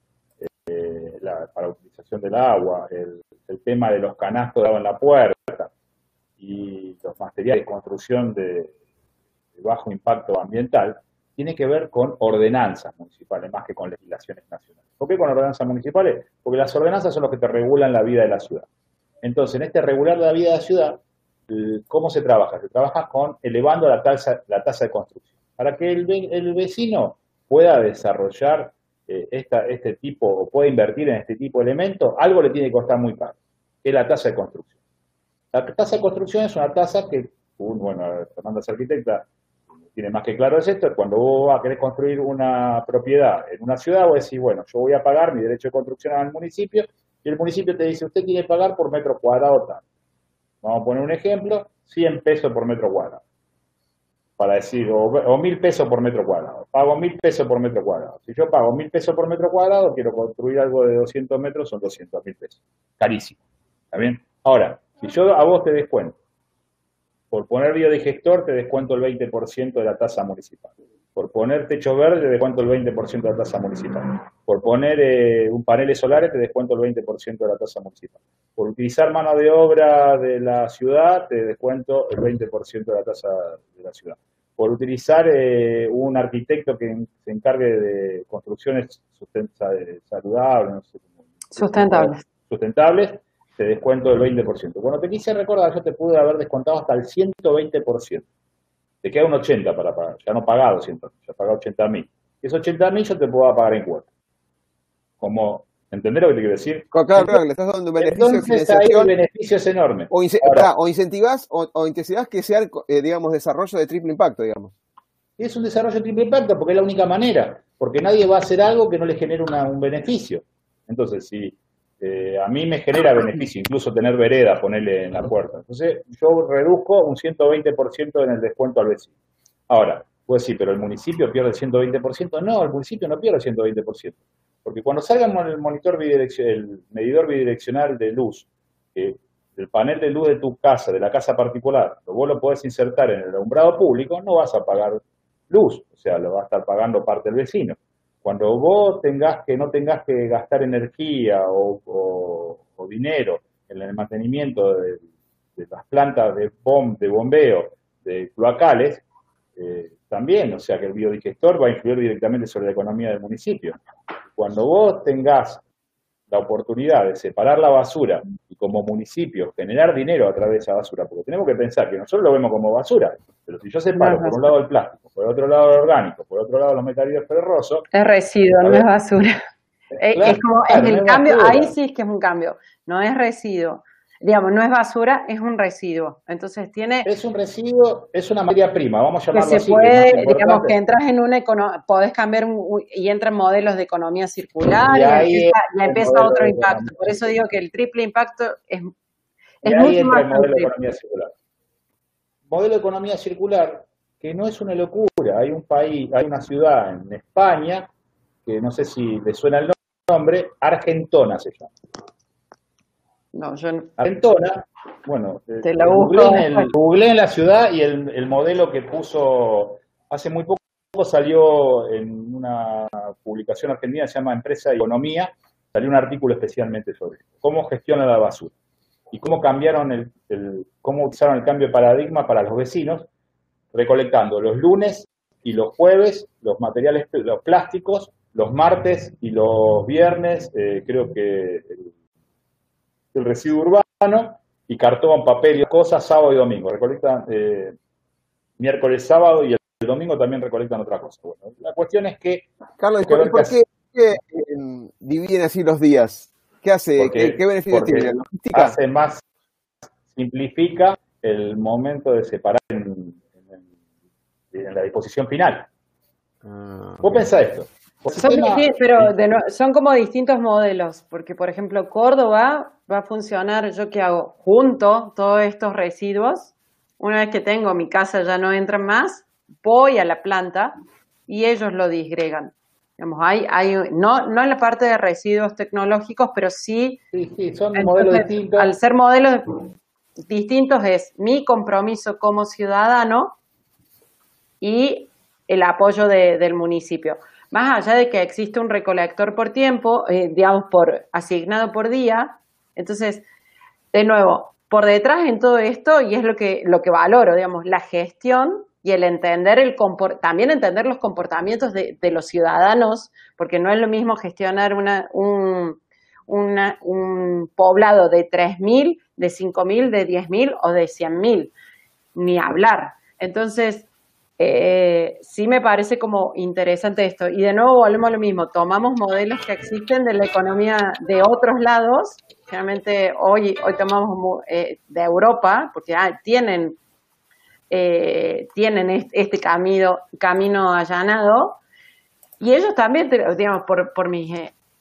eh, la, para utilización del agua, el, tema de los canastos en la puerta y los materiales de construcción de bajo impacto ambiental, tiene que ver con ordenanzas municipales más que con legislaciones nacionales. ¿Por qué con ordenanzas municipales? Porque las ordenanzas son los que te regulan la vida de la ciudad. Entonces, en este regular de la vida de la ciudad, ¿cómo se trabaja? Se trabaja con elevando la tasa, la tasa de construcción. Para que el, vecino pueda desarrollar eh, este tipo o pueda invertir en este tipo de elementos, algo le tiene que costar muy caro, que es la tasa de construcción. La tasa de construcción es una tasa que, bueno, Fernanda es arquitecta, tiene más que claro es esto, cuando vos querer construir una propiedad en una ciudad, vos decís, bueno, yo voy a pagar mi derecho de construcción al municipio, y el municipio te dice, usted que pagar por metro cuadrado tal. Vamos a poner un ejemplo, 100 pesos por metro cuadrado. Para decir, o, mil pesos por metro cuadrado. Pago mil pesos por metro cuadrado. Si yo pago mil pesos por metro cuadrado, quiero construir algo de 200 metros, son 200 mil pesos. Carísimo. ¿Está bien? Ahora, si yo a vos te descuento por poner biodigestor te descuento el 20% de la tasa municipal. Por poner techo verde te descuento el 20% de la tasa municipal. Por poner eh, un panel solar te descuento el 20% de la tasa municipal. Por utilizar mano de obra de la ciudad te descuento el 20% de la tasa de la ciudad. Por utilizar eh, un arquitecto que se encargue de construcciones saludables, sustentables. sustentables, te descuento el 20%. Cuando te quise recordar, yo te pude haber descontado hasta el 120%. Te queda un 80 para pagar. Ya no pagado 100, ya pagado 80 mil. Esos 80 mil yo te puedo pagar en cuotas. Como, ¿entendés lo que te quiero decir? Claro, claro, le estás dando un beneficio Entonces, ahí el beneficio es enorme. O, o incentivas o, o que sea, eh, digamos, desarrollo de triple impacto, digamos. Es un desarrollo de triple impacto porque es la única manera. Porque nadie va a hacer algo que no le genere un beneficio. Entonces, si eh, a mí me genera beneficio, incluso tener vereda, ponerle en la puerta. Entonces, yo reduzco un 120% en el descuento al vecino. Ahora, pues sí, pero el municipio pierde el 120%. No, el municipio no pierde el 120%. Porque cuando salga el monitor el medidor bidireccional de luz, el panel de luz de tu casa, de la casa particular, vos lo podés insertar en el alumbrado público, no vas a pagar luz, o sea, lo va a estar pagando parte del vecino. Cuando vos tengas que no tengas que gastar energía o, dinero en el mantenimiento de, las plantas de, de bombeo de cloacales, eh, también, o sea que el biodigestor va a influir directamente sobre la economía del municipio. Cuando vos tengas la oportunidad de separar la basura y como municipio generar dinero a través de esa basura, porque tenemos que pensar que nosotros lo vemos como basura, pero si yo separo por un lado el plástico, por otro lado el orgánico, por otro lado los metalitos ferrosos... Es residuo, no es basura. Es, como, en el cambio, ahí sí es que es un cambio, no es residuo digamos, no es basura, es un residuo. Entonces tiene... Es un residuo, es una materia prima, vamos a llamarlo que se Puede, digamos, que entras en una podés cambiar y entran modelos de economía circular y, ahí empieza, otro impacto. Por eso digo que el triple impacto es, es mucho más... El modelo de economía circular. Modelo de economía circular que no es una locura. Hay un país, hay una ciudad en España, que no sé si le suena el nombre, Argentona se llama no, yo no. bueno, Te la googleé, en en la ciudad y el, modelo que puso hace muy poco salió en una publicación argentina, se llama Empresa y Economía, salió un artículo especialmente sobre esto, cómo gestiona la basura. y cómo cambiaron el, cómo utilizaron el cambio de paradigma para los vecinos, recolectando los lunes y los jueves los materiales, los plásticos, los martes y los viernes, eh, creo que el, residuo urbano, y cartón, papel y cosas, sábado y domingo. Recolectan eh, miércoles, sábado y el domingo también recolectan otra cosa. Bueno, la cuestión es que... Carlos, ¿por, qué, eh, dividen así los días? ¿Qué hace? ¿Qué, beneficio tiene? Hace más, simplifica el momento de separar en, la disposición final. Ah, Vos pensás esto. Son, pero son como distintos modelos, porque por ejemplo Córdoba va a funcionar, yo que hago, junto todos estos residuos, una vez que tengo mi casa ya no entran más, voy a la planta y ellos lo disgregan. Digamos, hay, hay, no, no en la parte de residuos tecnológicos, pero sí, sí, son modelos distintos. Al ser modelos distintos es mi compromiso como ciudadano y el apoyo del municipio. Más allá de que existe un recolector por tiempo, eh, digamos, por asignado por día, entonces, de nuevo, por detrás en todo esto, y es lo que, lo que valoro, digamos, la gestión y el entender el también entender los comportamientos de, los ciudadanos, porque no es lo mismo gestionar una, un, un poblado de 3.000, de 5.000, de 10.000 o de 100.000, ni hablar. Entonces, eh, sí me parece como interesante esto. Y de nuevo volvemos a lo mismo, tomamos modelos que existen de la economía de otros lados, generalmente hoy, hoy tomamos eh, de Europa, porque ah, tienen, eh, tienen este, camino, camino allanado, y ellos también, digamos, por, por mis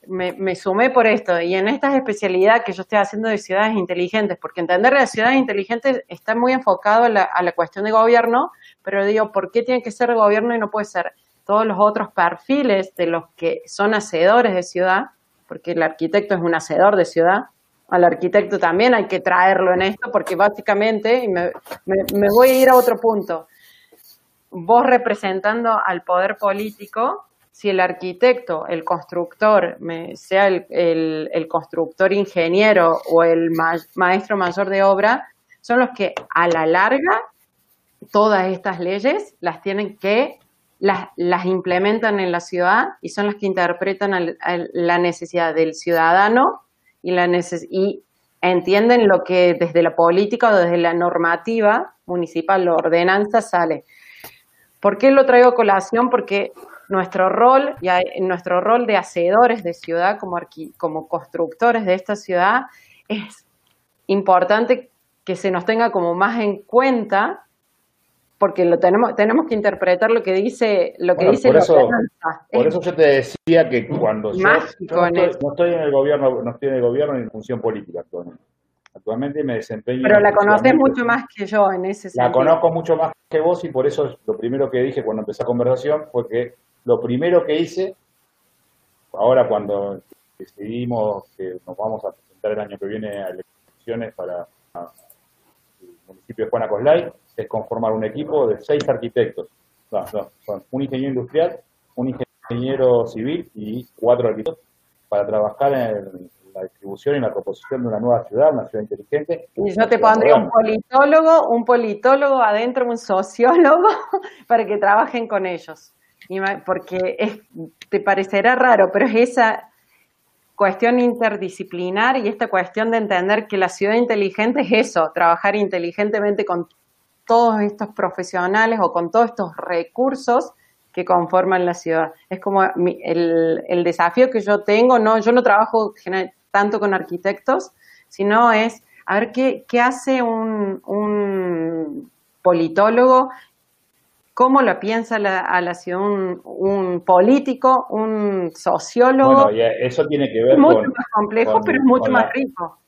me, sumé por esto y en esta especialidad que yo estoy haciendo de ciudades inteligentes, porque entender las ciudades inteligentes está muy enfocado a la, a la cuestión de gobierno, pero digo, ¿por qué tiene que ser gobierno y no puede ser todos los otros perfiles de los que son hacedores de ciudad? Porque el arquitecto es un hacedor de ciudad. Al arquitecto también hay que traerlo en esto, porque básicamente, y me, me voy a ir a otro punto, vos representando al poder político, si el arquitecto, el constructor, sea el, constructor ingeniero o el maestro mayor de obra, son los que a la larga todas estas leyes las tienen que, las, las implementan en la ciudad y son las que interpretan la necesidad del ciudadano y, la y entienden lo que desde la política o desde la normativa municipal, la ordenanza sale. ¿Por qué lo traigo a colación? Porque nuestro rol, ya nuestro rol de hacedores de ciudad, como, como constructores de esta ciudad, es importante que se nos tenga como más en cuenta porque lo tenemos tenemos que interpretar lo que dice lo que dice por eso, por eso yo te decía que cuando yo, no, estoy, en el gobierno no estoy en el gobierno ni en función política actualmente. Actualmente me desempeño pero la conoces mucho más que yo en ese sentido. la conozco mucho más que vos y por eso lo primero que dije cuando empecé la conversación fue que lo primero que hice, ahora cuando decidimos que nos vamos a presentar el año que viene a elecciones para el municipio de Juana Coslay, es conformar un equipo de seis arquitectos. son un ingeniero industrial, un ingeniero civil y cuatro arquitectos para trabajar en la distribución y la proposición de una nueva ciudad, una ciudad inteligente. Y yo te pondría un politólogo, un politólogo adentro, un sociólogo, para que trabajen con ellos porque es, te parecerá raro, pero es esa cuestión interdisciplinar y esta cuestión de entender que la ciudad inteligente es eso, trabajar inteligentemente con todos estos profesionales o con todos estos recursos que conforman la ciudad. Es como el, el desafío que yo tengo, no, yo no trabajo tanto con arquitectos, sino es a ver qué, hace un politólogo cómo lo piensa la, a la ciudad un, político, un sociólogo. Bueno, eso tiene que ver es mucho más complejo, pero es mucho más rico.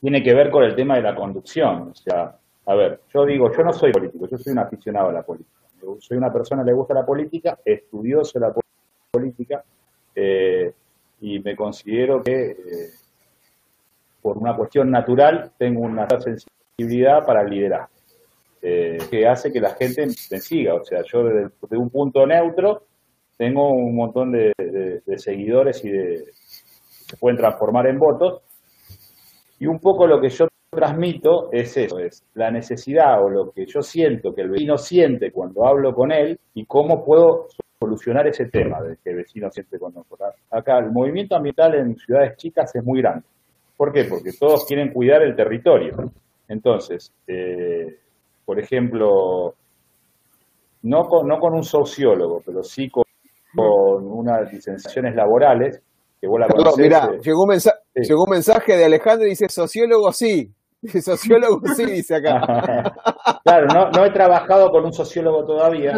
Tiene que ver con el tema de la conducción. O sea, a ver, yo digo, yo no soy político, yo soy un aficionado a la política. soy una persona que le gusta la política, estudioso de la política, eh, y me considero que eh, por una cuestión natural tengo una sensibilidad para liderar. Eh, que hace que la gente me siga. O sea, yo desde, un punto neutro tengo un montón de, seguidores y de, se pueden transformar en votos. Y un poco lo que yo transmito es eso, es la necesidad o lo que yo siento que el vecino siente cuando hablo con él y cómo puedo solucionar ese tema de que el vecino siente cuando acá el movimiento ambiental en ciudades chicas es muy grande. ¿Por qué? Porque todos quieren cuidar el territorio. Entonces, eh, por ejemplo, no con, no con un sociólogo, pero sí con, unas licenciaciones laborales, que vos la Mira, llegó, un llegó un mensaje de Alejandro y dice, sociólogo sí. Sociólogo sí, dice acá. claro, no, no, he trabajado con un sociólogo todavía.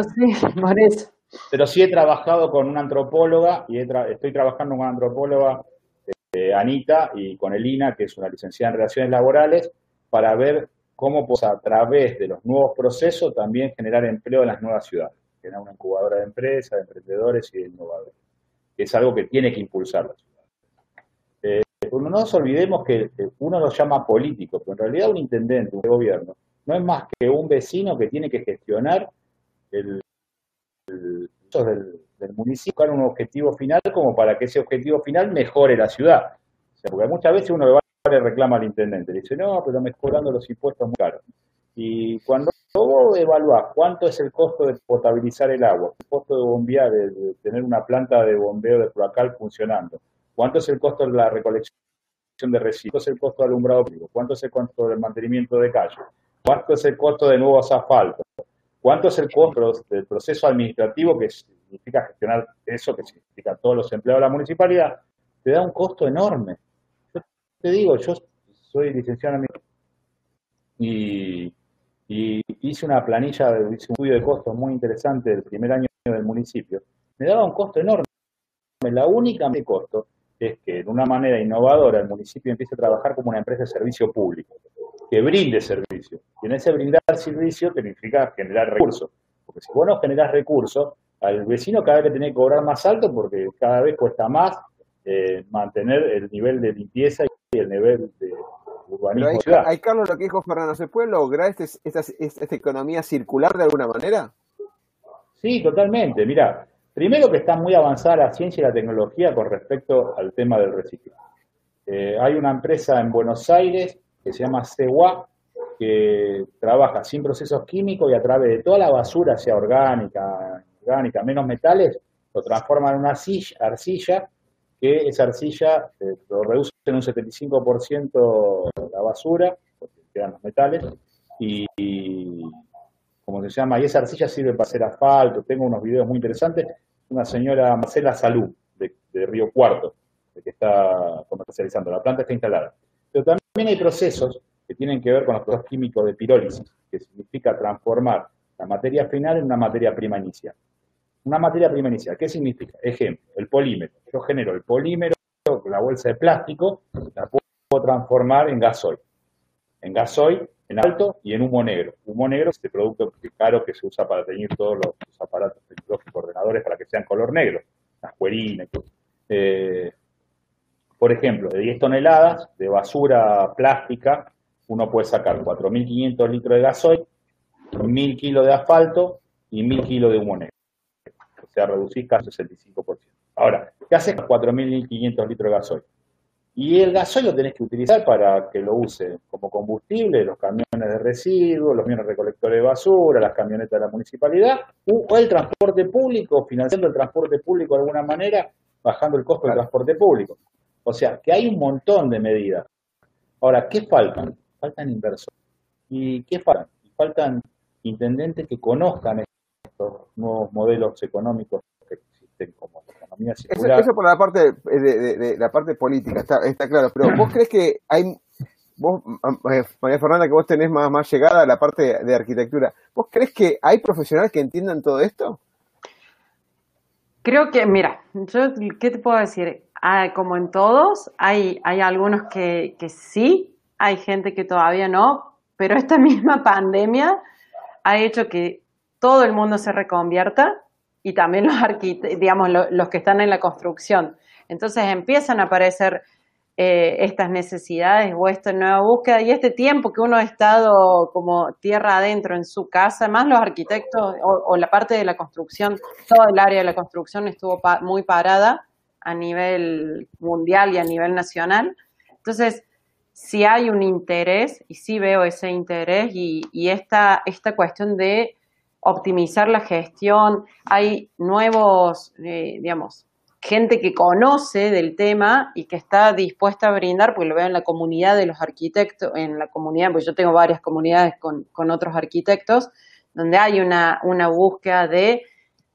Pero sí he trabajado con una antropóloga y estoy trabajando con una antropóloga, eh, Anita, y con Elina, que es una licenciada en Relaciones Laborales, para ver cómo pues, a través de los nuevos procesos también generar empleo en las nuevas ciudades, generar una incubadora de empresas, de emprendedores y de innovadores, es algo que tiene que impulsar la ciudad. Eh, no nos olvidemos que uno lo llama político, pero en realidad un intendente, un gobierno, no es más que un vecino que tiene que gestionar el, del, municipio con un objetivo final como para que ese objetivo final mejore la ciudad. porque muchas veces uno le va le reclama al intendente. Le dice, no, pero mejorando los impuestos muy caros. Y cuando vos evaluás cuánto es el costo de potabilizar el agua, el costo de bombear, de, tener una planta de bombeo de Proacal funcionando, cuánto es el costo de la recolección de residuos, cuánto es el costo de alumbrado público, cuánto es el costo del mantenimiento de calle, cuánto es el costo de nuevos asfaltos, cuánto es el costo del proceso administrativo que significa gestionar eso, que significa todos los empleados de la municipalidad, te da un costo enorme te digo, yo soy licenciado en y, y hice una planilla, de, un estudio de costos muy interesante del primer año del municipio. Me daba un costo enorme. La única de costo es que de una manera innovadora el municipio empiece a trabajar como una empresa de servicio público, que brinde servicio. Y en ese brindar servicio significa generar recursos. Porque si vos no generás recursos, al vecino cada vez le tiene que cobrar más alto porque cada vez cuesta más eh, mantener el nivel de limpieza y el nivel de urbanismo. Hay, Carlos, lo que dijo Fernando, ¿se puede lograr este, esta, esta, economía circular de alguna manera? Sí, totalmente. Mira, primero que está muy avanzada la ciencia y la tecnología con respecto al tema del reciclaje. Eh, hay una empresa en Buenos Aires que se llama CEWA, que trabaja sin procesos químicos y a través de toda la basura, sea orgánica, orgánica, menos metales, lo transforma en una arcilla que esa arcilla eh, lo reduce en un 75% la basura, porque quedan los metales, y, como se llama, y esa arcilla sirve para hacer asfalto, tengo unos videos muy interesantes, una señora Marcela Salud, de, Río Cuarto, que está comercializando, la planta está instalada. Pero también hay procesos que tienen que ver con los procesos químicos de pirólisis, que significa transformar la materia final en una materia prima inicial. Una materia prima inicial, ¿qué significa? Ejemplo, el polímero. Yo genero el polímero, la bolsa de plástico, la puedo transformar en gasoil. En gasoil, en alto y en humo negro. Humo negro es el producto caro que se usa para teñir todos los, aparatos tecnológicos, ordenadores, para que sean color negro. Las cuerinas. Eh, por ejemplo, de 10 toneladas de basura plástica, uno puede sacar 4.500 litros de gasoil, 1.000 kilos de asfalto y 1.000 kilos de humo negro sea, reducís casi 65%. Ahora, ¿qué haces con 4.500 litros de gasoil? Y el gasoil lo tenés que utilizar para que lo use como combustible los camiones de residuos, los camiones recolectores de basura, las camionetas de la municipalidad, o el transporte público, financiando el transporte público de alguna manera, bajando el costo del transporte público. O sea, que hay un montón de medidas. Ahora, ¿qué faltan? Faltan inversores. ¿Y qué faltan? Faltan intendentes que conozcan nuevos modelos económicos que existen como la economía circular. Eso, por la parte de, la parte política, está, claro, pero vos crees que hay, vos, eh, María Fernanda, que vos tenés más, más llegada a la parte de arquitectura, ¿vos crees que hay profesionales que entiendan todo esto? Creo que, mira, yo, ¿qué te puedo decir? Ah, como en todos, hay, hay algunos que, que sí, hay gente que todavía no, pero esta misma pandemia ha hecho que todo el mundo se reconvierta y también los digamos, los que están en la construcción. Entonces empiezan a aparecer eh, estas necesidades o esta nueva búsqueda y este tiempo que uno ha estado como tierra adentro en su casa, más los arquitectos o, la parte de la construcción, todo el área de la construcción estuvo muy parada a nivel mundial y a nivel nacional. Entonces, si hay un interés, y sí veo ese interés, y, esta, esta cuestión de optimizar la gestión, hay nuevos, eh, digamos, gente que conoce del tema y que está dispuesta a brindar, porque lo veo en la comunidad de los arquitectos, en la comunidad, pues yo tengo varias comunidades con, con otros arquitectos, donde hay una, una búsqueda de,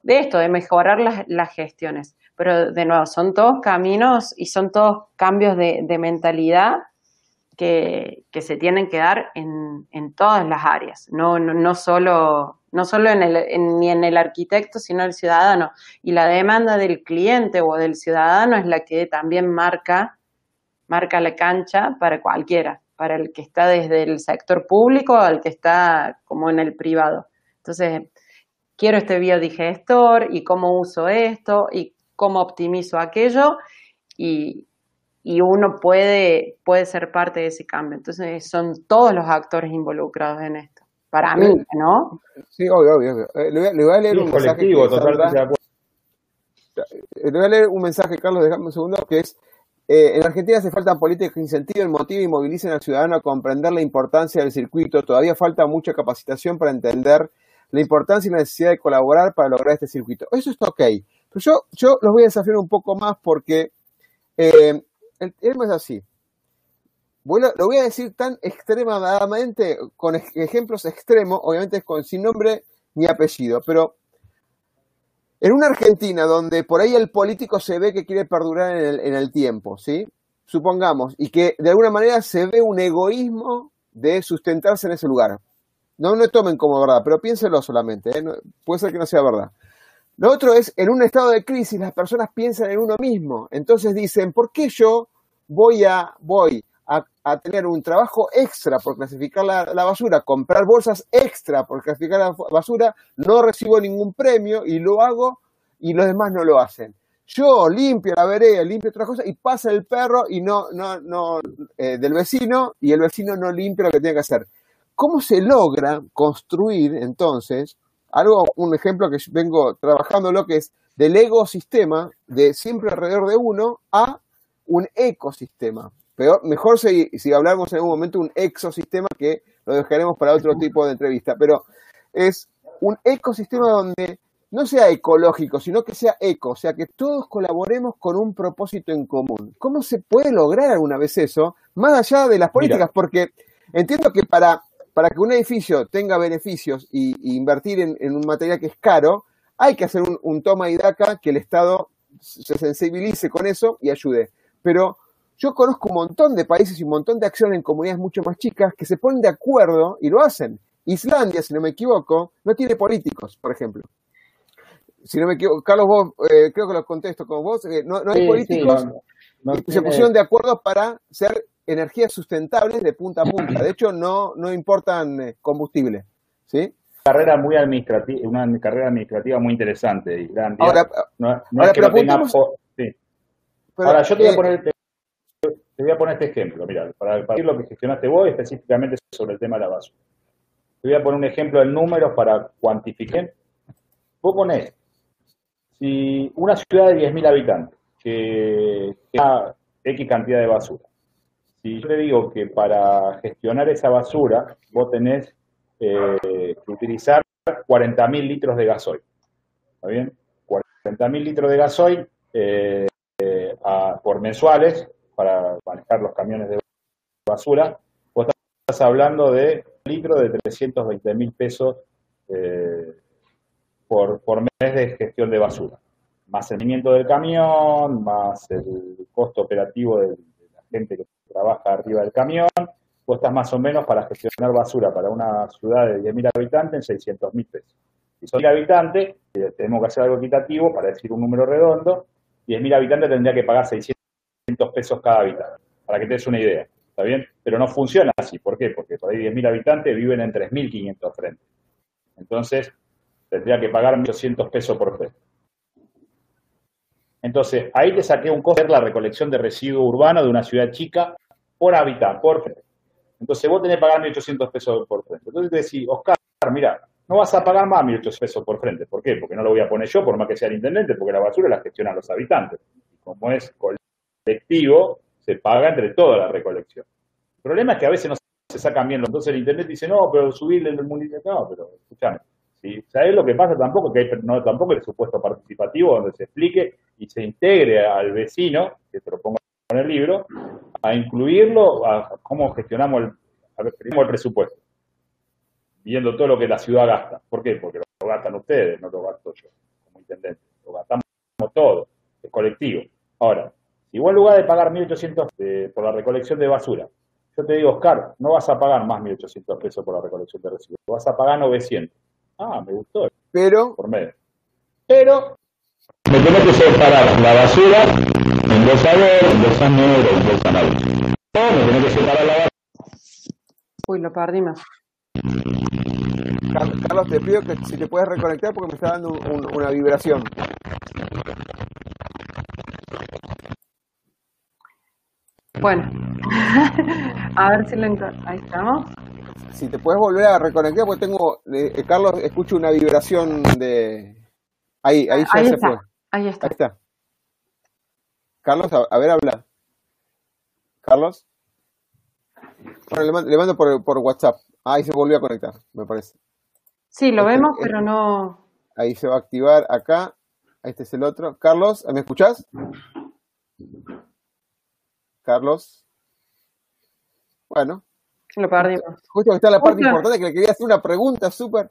de, esto, de mejorar las, las, gestiones. Pero de nuevo, son todos caminos y son todos cambios de, de mentalidad que, que, se tienen que dar en, en todas las áreas, no, no, no solo no solo en el, ni en el arquitecto, sino el ciudadano. Y la demanda del cliente o del ciudadano es la que también marca, marca la cancha para cualquiera, para el que está desde el sector público al que está como en el privado. Entonces, quiero este biodigestor y cómo uso esto y cómo optimizo aquello y, y uno puede, puede ser parte de ese cambio. Entonces, son todos los actores involucrados en esto para mí, ¿no? Sí, obvio, obvio. Eh, le, voy, a leer un mensaje. le voy a leer un mensaje, Carlos, déjame un segundo, que es. Eh, en Argentina hace falta políticas que incentiven, motiven y movilicen al ciudadano a comprender la importancia del circuito. Todavía falta mucha capacitación para entender la importancia y la necesidad de colaborar para lograr este circuito. Eso está ok. Pero yo, yo los voy a desafiar un poco más porque eh, el tema es así. Bueno, lo voy a decir tan extremadamente, con ejemplos extremos, obviamente con sin nombre ni apellido, pero en una Argentina donde por ahí el político se ve que quiere perdurar en el, en el tiempo, ¿sí? Supongamos, y que de alguna manera se ve un egoísmo de sustentarse en ese lugar. No lo tomen como verdad, pero piénselo solamente, ¿eh? puede ser que no sea verdad. Lo otro es, en un estado de crisis, las personas piensan en uno mismo. Entonces dicen, ¿por qué yo voy a, voy a, tener un trabajo extra por clasificar la, basura, comprar bolsas extra por clasificar la basura, no recibo ningún premio y lo hago y los demás no lo hacen. Yo limpio la vereda, limpio otra cosa y pasa el perro y no, no, no, eh, del vecino y el vecino no limpia lo que tiene que hacer. ¿Cómo se logra construir entonces algo, un ejemplo que vengo trabajando lo que es del ecosistema de siempre alrededor de uno a un ecosistema? Mejor si, si hablamos en algún momento un ecosistema que lo dejaremos para otro tipo de entrevista, pero es un ecosistema donde no sea ecológico, sino que sea eco, o sea, que todos colaboremos con un propósito en común. ¿Cómo se puede lograr alguna vez eso, más allá de las políticas? Porque entiendo que para, para que un edificio tenga beneficios y, invertir en, un material que es caro, hay que hacer un, un toma y daca que el Estado se sensibilice con eso y ayude. Pero yo conozco un montón de países y un montón de acciones en comunidades mucho más chicas que se ponen de acuerdo y lo hacen. Islandia, si no me equivoco, no tiene políticos, por ejemplo. Si no me equivoco, Carlos, vos, eh, creo que lo contesto con vos, eh, no, hay políticos y se pusieron de acuerdo para ser energías sustentables de punta a punta. De hecho, no, no importan eh, combustible. ¿sí? carrera muy administrativa, una carrera administrativa muy interesante. Islandia. Ahora, no, ahora, que sí. ahora, yo te voy a poner te voy a poner este ejemplo, mira, para, para lo que gestionaste vos específicamente sobre el tema de la basura. Te voy a poner un ejemplo de números para cuantificar. Vos ponés, si una ciudad de 10.000 habitantes, que, tiene X cantidad de basura, si yo te digo que para gestionar esa basura vos tenés eh, que utilizar 40.000 litros de gasoil, ¿está bien? 40.000 litros de gasoil eh, eh, por mensuales, para manejar los camiones de basura, vos estás hablando de un litro de 320 mil pesos eh, por, mes de gestión de basura. Más el movimiento del camión, más el costo operativo de, la gente que trabaja arriba del camión, vos estás más o menos para gestionar basura para una ciudad de 10.000 habitantes en 600 mil pesos. Si son 1.000 habitantes, eh, tenemos que hacer algo equitativo para decir un número redondo, 10.000 habitantes tendría que pagar 600 pesos cada habitante, para que te des una idea. ¿Está bien? Pero no funciona así. ¿Por qué? Porque por ahí 10.000 habitantes viven en 3.500 frentes. Entonces, tendría que pagar 1.800 pesos por frente. Entonces, ahí te saqué un costo la recolección de residuos urbanos de una ciudad chica por habitante, por frente. Entonces, vos tenés que pagar 1.800 pesos por frente. Entonces te decís, Oscar, mira, no vas a pagar más 1.800 pesos por frente. ¿Por qué? Porque no lo voy a poner yo, por más que sea el intendente, porque la basura la gestionan los habitantes. como es colectivo se paga entre toda la recolección. El problema es que a veces no se sacan bien. Entonces el Internet dice, no, pero subirle el municipio. No, pero escúchame. ¿sí? ¿Sabes lo que pasa tampoco? Que hay, no, tampoco el supuesto participativo donde se explique y se integre al vecino, que te lo pongo en el libro, a incluirlo, a cómo gestionamos el, el presupuesto, viendo todo lo que la ciudad gasta. ¿Por qué? Porque lo gastan ustedes, no lo gasto yo como intendente. Lo gastamos todo, es colectivo. Ahora, en lugar de pagar 1.800 eh, por la recolección de basura, yo te digo, Oscar, no vas a pagar más 1.800 pesos por la recolección de residuos, vas a pagar 900. Ah, me gustó. Pero. Por medio. Pero. Me tengo que separar la basura en bolsa verde, en bolsa negra, en bolsa amarilla. No, me tengo que separar la basura. Uy, lo perdimos. Carlos, te pido que si te puedes reconectar porque me está dando una vibración. Bueno, a ver si lo encuentro. Ahí estamos. Si te puedes volver a reconectar, porque tengo, eh, Carlos, escucho una vibración de... Ahí, ahí ya se fue. Ahí está. Ahí está. Carlos, a, ver, habla. Carlos. Bueno, le mando, por, por, WhatsApp. Ahí se volvió a conectar, me parece. Sí, lo este, vemos, pero no... Ahí se va a activar acá. Este es el otro. Carlos, ¿me escuchás? Carlos. Bueno. Lo perdimos. Justo que está la parte importante que le quería hacer una pregunta súper.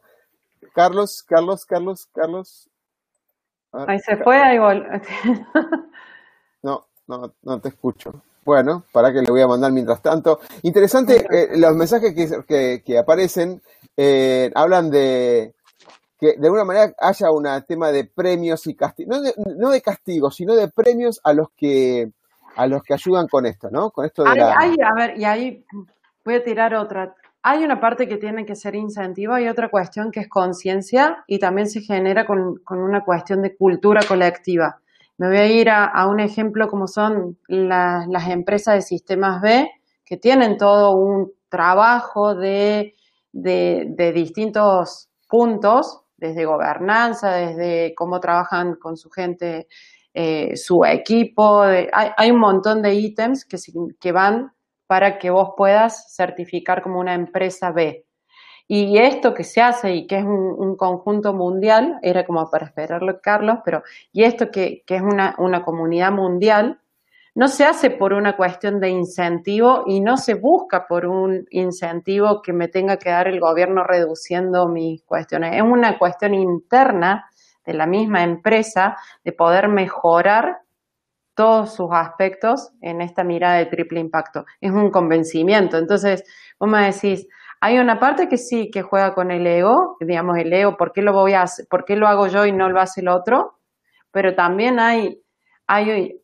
Carlos, Carlos, Carlos, Carlos. Ahí se fue, ahí volvió. no, no, no te escucho. Bueno, para que le voy a mandar mientras tanto. Interesante, eh, los mensajes que, que, aparecen eh, hablan de que de alguna manera haya un tema de premios y castigos, no de, no de castigos, sino de premios a los que a los que ayudan con esto, ¿no? Con esto de hay, a ver, y ahí voy a tirar otra. Hay una parte que tiene que ser incentivo y otra cuestión que es conciencia y también se genera con, una cuestión de cultura colectiva. Me voy a ir a, un ejemplo como son las empresas de sistemas B, que tienen todo un trabajo de, de distintos puntos, desde gobernanza, desde cómo trabajan con su gente eh, su equipo, hay, un montón de ítems que, que van para que vos puedas certificar como una empresa B. Y esto que se hace y que es un, conjunto mundial, era como para esperarlo Carlos, pero y esto que, es una, una, comunidad mundial, no se hace por una cuestión de incentivo y no se busca por un incentivo que me tenga que dar el gobierno reduciendo mis cuestiones. Es una cuestión interna de la misma empresa de poder mejorar todos sus aspectos en esta mirada de triple impacto. Es un convencimiento. Entonces, vos me decís, hay una parte que sí, que juega con el ego, digamos, el ego, ¿por qué lo voy a? ¿Por qué lo hago yo y no lo hace el otro? Pero también hay, hay,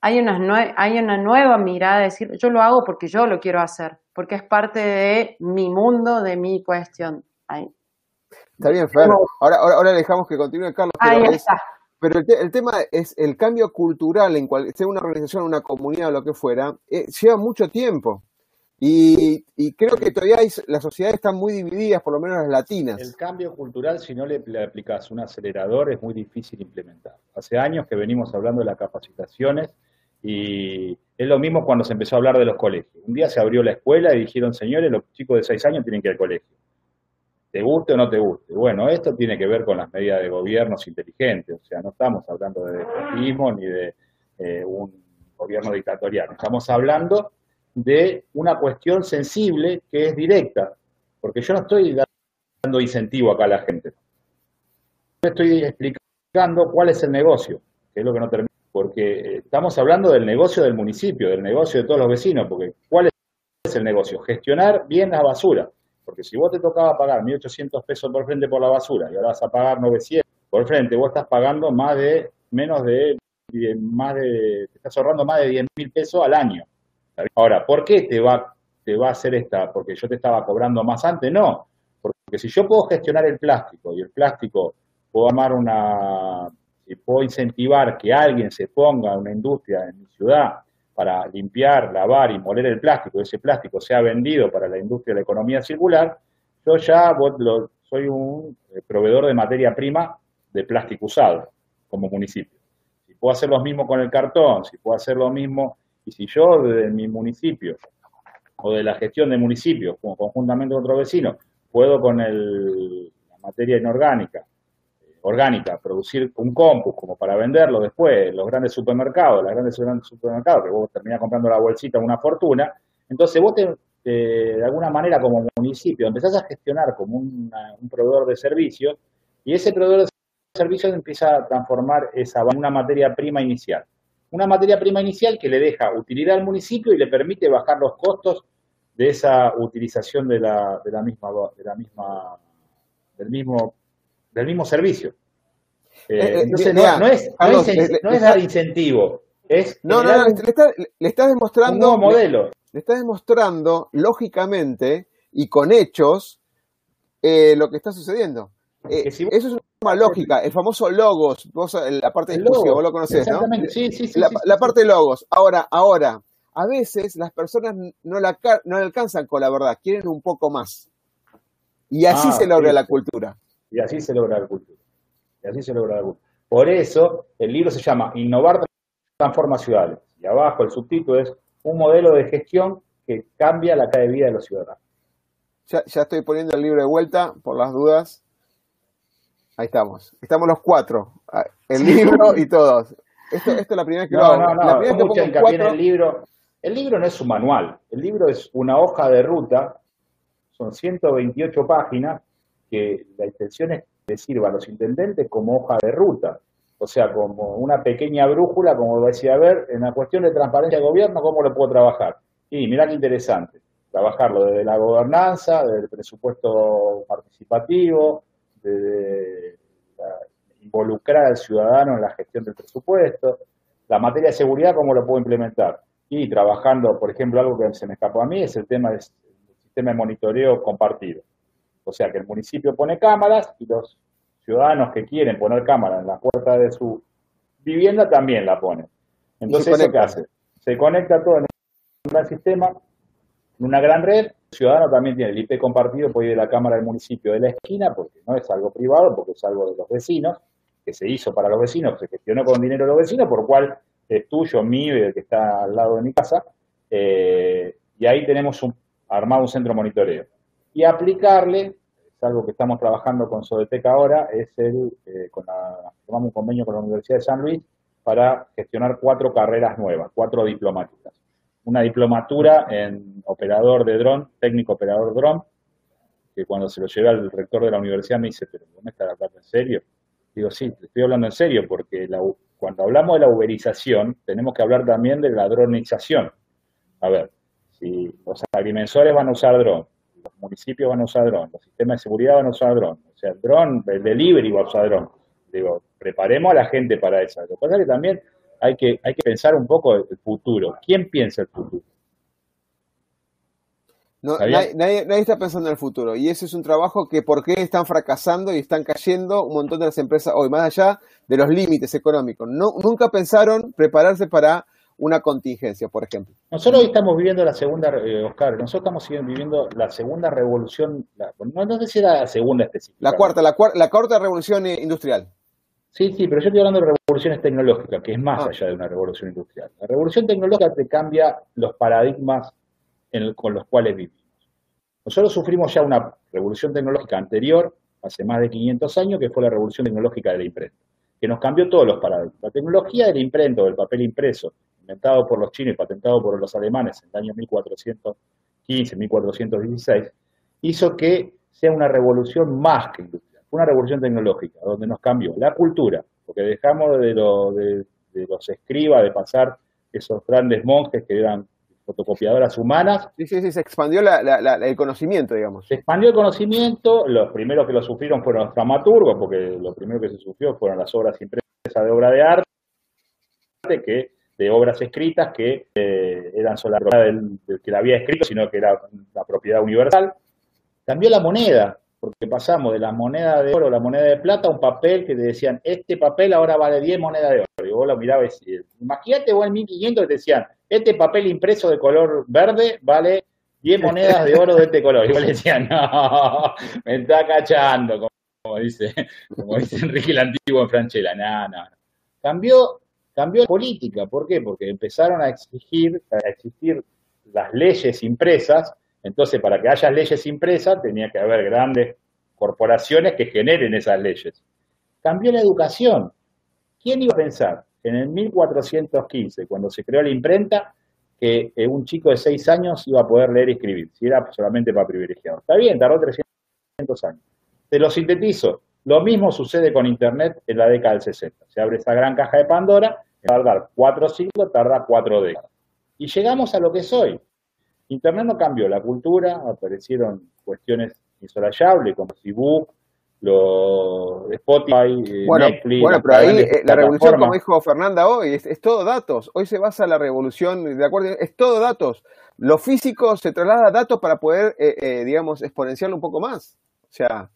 hay, una, hay una nueva mirada de decir, yo lo hago porque yo lo quiero hacer, porque es parte de mi mundo, de mi cuestión. Está bien, Fer. Ahora, ahora, dejamos que continúe Carlos. Pero, está. pero el, tema es el cambio cultural en cual sea una organización, una comunidad o lo que fuera, eh, lleva mucho tiempo. Y, creo que todavía las sociedades están muy divididas, por lo menos las latinas. El cambio cultural, si no le, le aplicas un acelerador, es muy difícil implementar. Hace años que venimos hablando de las capacitaciones y es lo mismo cuando se empezó a hablar de los colegios. Un día se abrió la escuela y dijeron, señores, los chicos de seis años tienen que ir al colegio te guste o no te guste. Bueno, esto tiene que ver con las medidas de gobiernos inteligentes, o sea, no estamos hablando de despotismo ni de eh, un gobierno dictatorial, estamos hablando de una cuestión sensible que es directa, porque yo no estoy dando incentivo acá a la gente. Yo estoy explicando cuál es el negocio, que es lo que no termina, porque estamos hablando del negocio del municipio, del negocio de todos los vecinos, porque ¿cuál es el negocio? Gestionar bien la basura. Porque si vos te tocaba pagar 1.800 pesos por frente por la basura y ahora vas a pagar 900 por frente, vos estás pagando más de, menos de, más de, te estás ahorrando más de 10.000 pesos al año. Ahora, ¿por qué te va, te va a hacer esta? ¿Porque yo te estaba cobrando más antes? No. Porque si yo puedo gestionar el plástico y el plástico puedo armar una, si puedo incentivar que alguien se ponga una industria en mi ciudad para limpiar, lavar y moler el plástico, ese plástico sea vendido para la industria de la economía circular, yo ya soy un eh, proveedor de materia prima de plástico usado como municipio. Si puedo hacer lo mismo con el cartón, si puedo hacer lo mismo, y si yo desde mi municipio o de la gestión de municipios, conjuntamente con otros vecinos, puedo con el, la materia inorgánica, orgánica, producir un compus como para venderlo después, los grandes supermercados, las grandes supermercados, que vos terminás comprando la bolsita una fortuna, entonces vos te, de alguna manera como municipio empezás a gestionar como un proveedor de servicios y ese proveedor de servicios empieza a transformar esa una materia prima inicial. Una materia prima inicial que le deja utilidad al municipio y le permite bajar los costos de esa utilización de la, de la misma, de la misma, del mismo, del mismo servicio. Eh, eh, entonces no, es, no, es, dar incentivo, es no, no, no, le, estás demostrando un modelo. Le, estás demostrando lógicamente y con hechos eh, lo que está sucediendo. eso es una lógica, el famoso logos, vos, la parte de vos lo conocés, ¿no? Sí, sí, sí, la, la parte de logos. Ahora, ahora, a veces las personas no la, no alcanzan con la verdad, quieren un poco más. Y así ah, se logra la cultura. Y así se logra la cultura. Y así se logra la cultura. Por eso el libro se llama Innovar transforma ciudades. Y abajo el subtítulo es un modelo de gestión que cambia la calidad de vida de los ciudadanos. Ya, ya estoy poniendo el libro de vuelta por las dudas. Ahí estamos. Estamos los cuatro. Ah, el libro y todos. Esto, esto es la primera vez que no, lo hago. No, no, no. El libro. El libro no es un manual, el libro es una hoja de ruta, son 128 páginas, que la intención es que sirva a los intendentes como hoja de ruta, o sea, como una pequeña brújula, como decía, a ver, en la cuestión de transparencia de gobierno, ¿cómo lo puedo trabajar? Y mira qué interesante, trabajarlo desde la gobernanza, desde el presupuesto participativo, desde involucrar al ciudadano en la gestión del presupuesto, la materia de seguridad, ¿cómo lo puedo implementar? y trabajando, por ejemplo, algo que se me escapó a mí es el tema del sistema de monitoreo compartido. O sea, que el municipio pone cámaras y los ciudadanos que quieren poner cámaras en la puerta de su vivienda también la ponen. Entonces, ¿qué hace? Se conecta todo en un gran sistema, en una gran red. El ciudadano también tiene el IP compartido, puede ir de la cámara del municipio de la esquina, porque no es algo privado, porque es algo de los vecinos, que se hizo para los vecinos, se gestionó con dinero de los vecinos, por cual es tuyo, mío y el que está al lado de mi casa, eh, y ahí tenemos un, armado un centro monitoreo. Y aplicarle, es algo que estamos trabajando con Sodetec ahora, es el, eh, con la, tomamos un convenio con la Universidad de San Luis para gestionar cuatro carreras nuevas, cuatro diplomáticas. Una diplomatura en operador de dron, técnico operador dron, que cuando se lo llevé al rector de la universidad me dice, pero ¿no me estás hablando en serio? Digo, sí, te estoy hablando en serio, porque la, cuando hablamos de la uberización, tenemos que hablar también de la dronización. A ver, si los agrimensores van a usar dron, municipios van a usar dron, los sistemas de seguridad van a usar dron, o sea, el dron, el delivery va a usar dron. Digo, preparemos a la gente para eso. Lo que pasa es que también hay que, hay que pensar un poco el futuro. ¿Quién piensa el futuro? nadie, está pensando en el futuro y ese es un trabajo que por qué están fracasando y están cayendo un montón de las empresas hoy, más allá de los límites económicos. No, nunca pensaron prepararse para una contingencia, por ejemplo. Nosotros hoy estamos viviendo la segunda, eh, Oscar, nosotros estamos viviendo la segunda revolución, no, no sé si era la segunda específica. La cuarta, la, la cuarta revolución industrial. Sí, sí, pero yo estoy hablando de revoluciones tecnológicas, que es más ah. allá de una revolución industrial. La revolución tecnológica te cambia los paradigmas con los cuales vivimos. Nosotros sufrimos ya una revolución tecnológica anterior, hace más de 500 años, que fue la revolución tecnológica de la imprenta, que nos cambió todos los paradigmas. La tecnología del imprento, del papel impreso, inventado por los chinos y patentado por los alemanes en el año 1415, 1416, hizo que sea una revolución más que industrial, una revolución tecnológica, donde nos cambió la cultura, porque dejamos de, de los escribas, de pasar esos grandes monjes que eran fotocopiadoras humanas. Sí, sí, sí, se expandió el conocimiento, digamos. Se expandió el conocimiento, los primeros que lo sufrieron fueron los dramaturgos, porque lo primero que se sufrió fueron las obras impresas de obra de arte, que de obras escritas que eh, eran solo la propiedad del, que la había escrito, sino que era la propiedad universal. Cambió la moneda, porque pasamos de la moneda de oro la moneda de plata a un papel que te decían, este papel ahora vale 10 monedas de oro. Y vos lo mirabas y imagínate vos en 1500 que te decían, este papel impreso de color verde vale 10 monedas de oro de este color. Y vos le decías, no, me está cachando, como, dice, como dice Enrique el Antiguo en Franchella. No, no. Cambió, cambió la política. ¿Por qué? Porque empezaron a exigir, a existir las leyes impresas, entonces para que haya leyes impresas tenía que haber grandes corporaciones que generen esas leyes. Cambió la educación. ¿Quién iba a pensar en el 1415, cuando se creó la imprenta, que eh, un chico de 6 años iba a poder leer y escribir, si era solamente para privilegiados? Está bien, tardó 300 años. Te lo sintetizo. Lo mismo sucede con Internet en la década del 60. Se abre esa gran caja de Pandora, tardar cuatro siglos, tarda cuatro décadas. Y llegamos a lo que es hoy. Internet no cambió la cultura, aparecieron cuestiones insolayables como Facebook, los Spotify, eh, bueno, Netflix. Bueno, pero ahí eh, la revolución, como dijo Fernanda hoy, es, todo datos. Hoy se basa la revolución, de acuerdo, es todo datos. Lo físico se traslada a datos para poder, eh, digamos, exponenciarlo un poco más. O sea,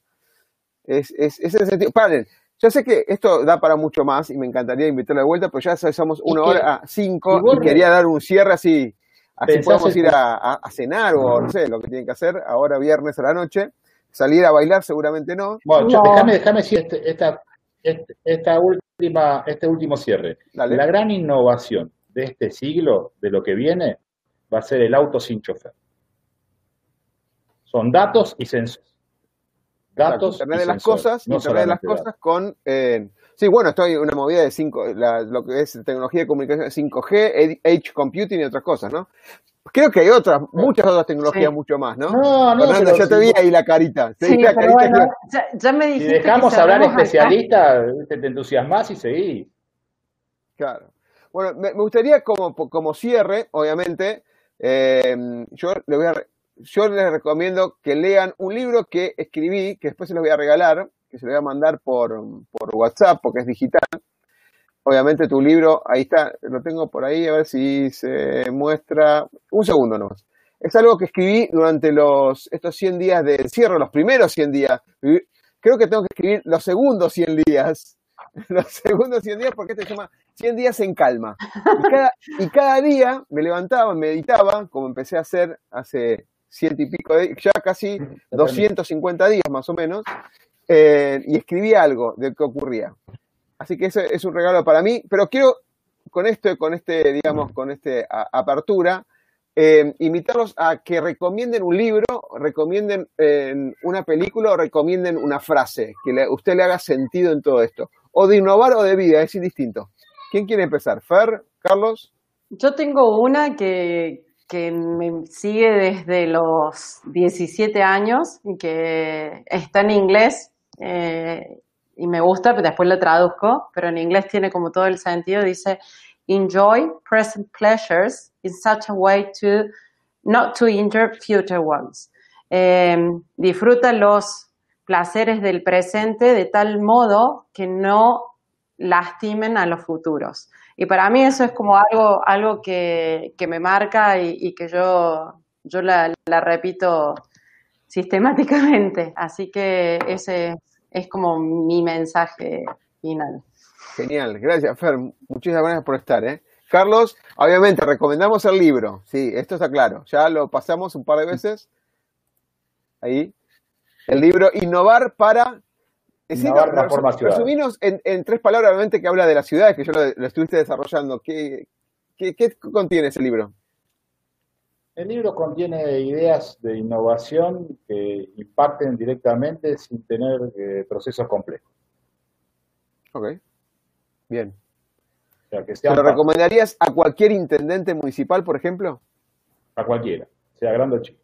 es, es, es el sentido. Paren, ya sé que esto da para mucho más y me encantaría invitarlo de vuelta, pero ya somos una hora a cinco y, quería dar un cierre así. Así podemos ir a, cenar o no sé, lo que tienen que hacer ahora viernes a la noche. Salir a bailar seguramente no. Bueno, déjame, déjame decir este, esta, este, esta última, este último cierre. La gran innovación de este siglo, de lo que viene, va a ser el auto sin chofer. Son datos y sensores datos. Internet de las cosas, Internet de las cosas con. Eh, sí, bueno, estoy en una movida de 5, lo que es tecnología de comunicación 5G, Edge Computing y otras cosas, ¿no? Creo que hay otras, muchas otras tecnologías mucho más, ¿no? No, no. Fernanda, ya te vi ahí la carita. Sí, la carita ya, me dijiste. Si dejamos hablar especialistas, te entusiasmas y seguís. Claro. Bueno, me, gustaría como, como cierre, obviamente, eh, yo le voy a yo les recomiendo que lean un libro que escribí, que después se los voy a regalar, que se lo voy a mandar por, por WhatsApp porque es digital. Obviamente tu libro, ahí está, lo tengo por ahí, a ver si se muestra. Un segundo nomás. Es algo que escribí durante los, estos 100 días de encierro, los primeros 100 días. Creo que tengo que escribir los segundos 100 días. Los segundos 100 días porque este se llama 100 días en calma. Y cada, y cada día me levantaba, meditaba, como empecé a hacer hace ciento y pico, de, ya casi 250 días más o menos, eh, y escribí algo de qué ocurría. Así que ese es un regalo para mí, pero quiero con esto, con este, digamos, con este apertura, eh, invitarlos a que recomienden un libro, recomienden eh, una película o recomienden una frase que le, usted le haga sentido en todo esto. O de innovar o de vida, es indistinto. ¿Quién quiere empezar? ¿Fer? ¿Carlos? Yo tengo una que, que me sigue desde los 17 años y que está en inglés eh, y me gusta, pero después lo traduzco, pero en inglés tiene como todo el sentido, dice, enjoy present pleasures in such a way to not to injure future ones. Eh, disfruta los placeres del presente de tal modo que no lastimen a los futuros. Y para mí eso es como algo, algo que, me marca y, que yo, yo la, repito sistemáticamente. Así que ese es como mi mensaje final. Genial, gracias Fer, muchísimas gracias por estar. ¿eh? Carlos, obviamente recomendamos el libro, sí, esto está claro, ya lo pasamos un par de veces. Ahí, el libro Innovar para Resuminos en, tres palabras, obviamente, que habla de las ciudades, que yo lo, estuviste desarrollando. ¿Qué, ¿Qué, contiene ese libro? El libro contiene ideas de innovación que impacten directamente sin tener eh, procesos complejos. Ok, bien. lo recomendarías a cualquier intendente municipal, por ejemplo? A cualquiera, sea grande o chico.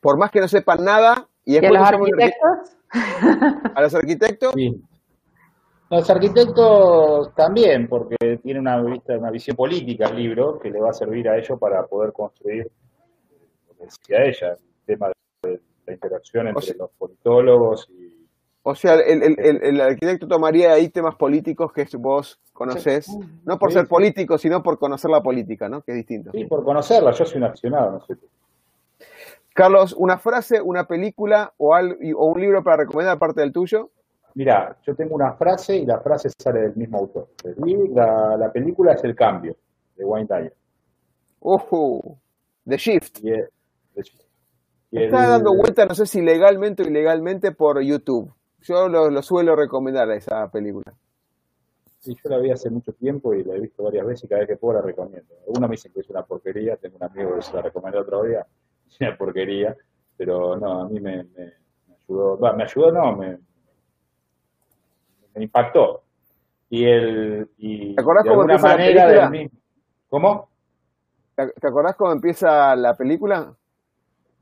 Por más que no sepan nada, y, a los arquitectos? ¿A los arquitectos? Sí. Los arquitectos también, porque tiene una, una visión política el libro que le va a servir a ellos para poder construir, como decía ella, el tema de la interacción entre los politólogos y... O sea, el, el, el, arquitecto tomaría ahí temas políticos que vos conocés, no por ser político, sino por conocer la política, ¿no? Que es distinto. Sí, por conocerla, yo soy un aficionado, no sé. Carlos, una frase, una película o, un libro para recomendar aparte del tuyo. Mira, yo tengo una frase y la frase sale del mismo autor. La, la película es El Cambio, de Wayne Dyer. Uh, The Shift. Está dando vuelta, no sé si legalmente o ilegalmente, por YouTube. Yo lo, suelo recomendar esa película. Sí, yo la vi hace mucho tiempo y la he visto varias veces y cada vez que puedo la recomiendo. Algunos me dicen que es una porquería, tengo un amigo que se la recomendó otro día, es una porquería, pero no, a mí me, me, ayudó, me ayudó, no, me, me impactó. Y el, y ¿Te acordás cómo empieza manera la película? ¿Cómo? ¿Te acordás cómo empieza la película?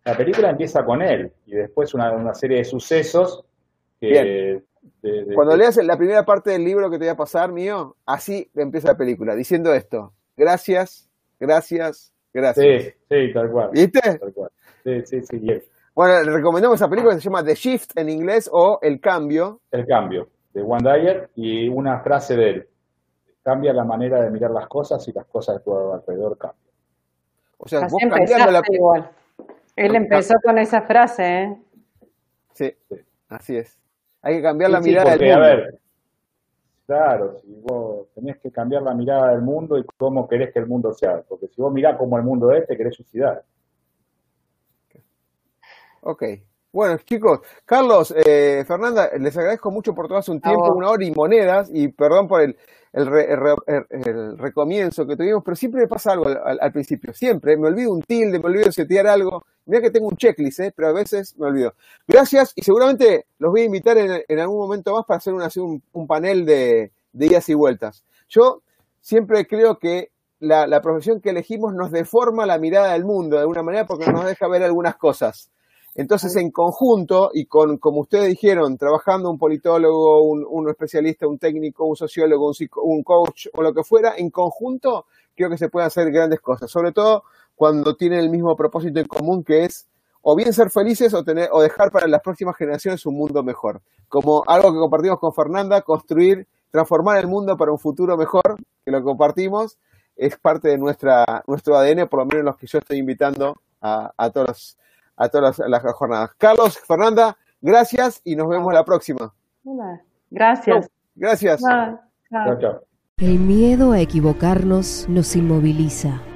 La película empieza con él y después una, una serie de sucesos que... Cuando leas la primera parte del libro que te voy a pasar, mío, así empieza la película, diciendo esto. Gracias, gracias, gracias. Sí, sí, tal cual. ¿Viste? Tal cual. Sí, sí, sí. Bueno, le recomendamos esa película que se llama The Shift en inglés o El Cambio. El Cambio, de Juan Dyer y una frase de él. Cambia la manera de mirar las cosas y las cosas de tu alrededor cambian. O sea, vos cambiando la... igual. Él empezó con esa frase, ¿eh? Sí, así es. Hay que cambiar la mirada del mundo. A ver, claro, si vos tenés que cambiar la mirada del mundo y cómo querés que el mundo sea. Porque si vos mirás como el mundo es, te querés suicidar. Ok. Bueno, chicos, Carlos, eh, Fernanda, les agradezco mucho por tomarse un tiempo, una hora y monedas, y perdón por el, el, recomienzo que tuvimos, pero siempre me pasa algo al, principio, siempre, me olvido un tilde, me olvido setear algo, mira que tengo un checklist, ¿eh? pero a veces me olvido. Gracias, y seguramente los voy a invitar en, algún momento más para hacer, un, un, panel de, de idas y vueltas. Yo siempre creo que la, la profesión que elegimos nos deforma la mirada del mundo de alguna manera porque nos deja ver algunas cosas. Entonces, en conjunto, y con, como ustedes dijeron, trabajando un politólogo, un, especialista, un técnico, un sociólogo, un, un, coach o lo que fuera, en conjunto, creo que se pueden hacer grandes cosas, sobre todo cuando tienen el mismo propósito en común, que es o bien ser felices o, tener, o dejar para las próximas generaciones un mundo mejor. Como algo que compartimos con Fernanda, construir, transformar el mundo para un futuro mejor, que lo compartimos, es parte de nuestra, nuestro ADN, por lo menos los que yo estoy invitando a, a todos a todas las, jornadas. Carlos, Fernanda, gracias y nos vemos la próxima. Gracias. gracias. El miedo a equivocarnos nos inmoviliza,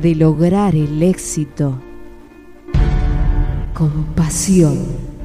De lograr el éxito con pasión.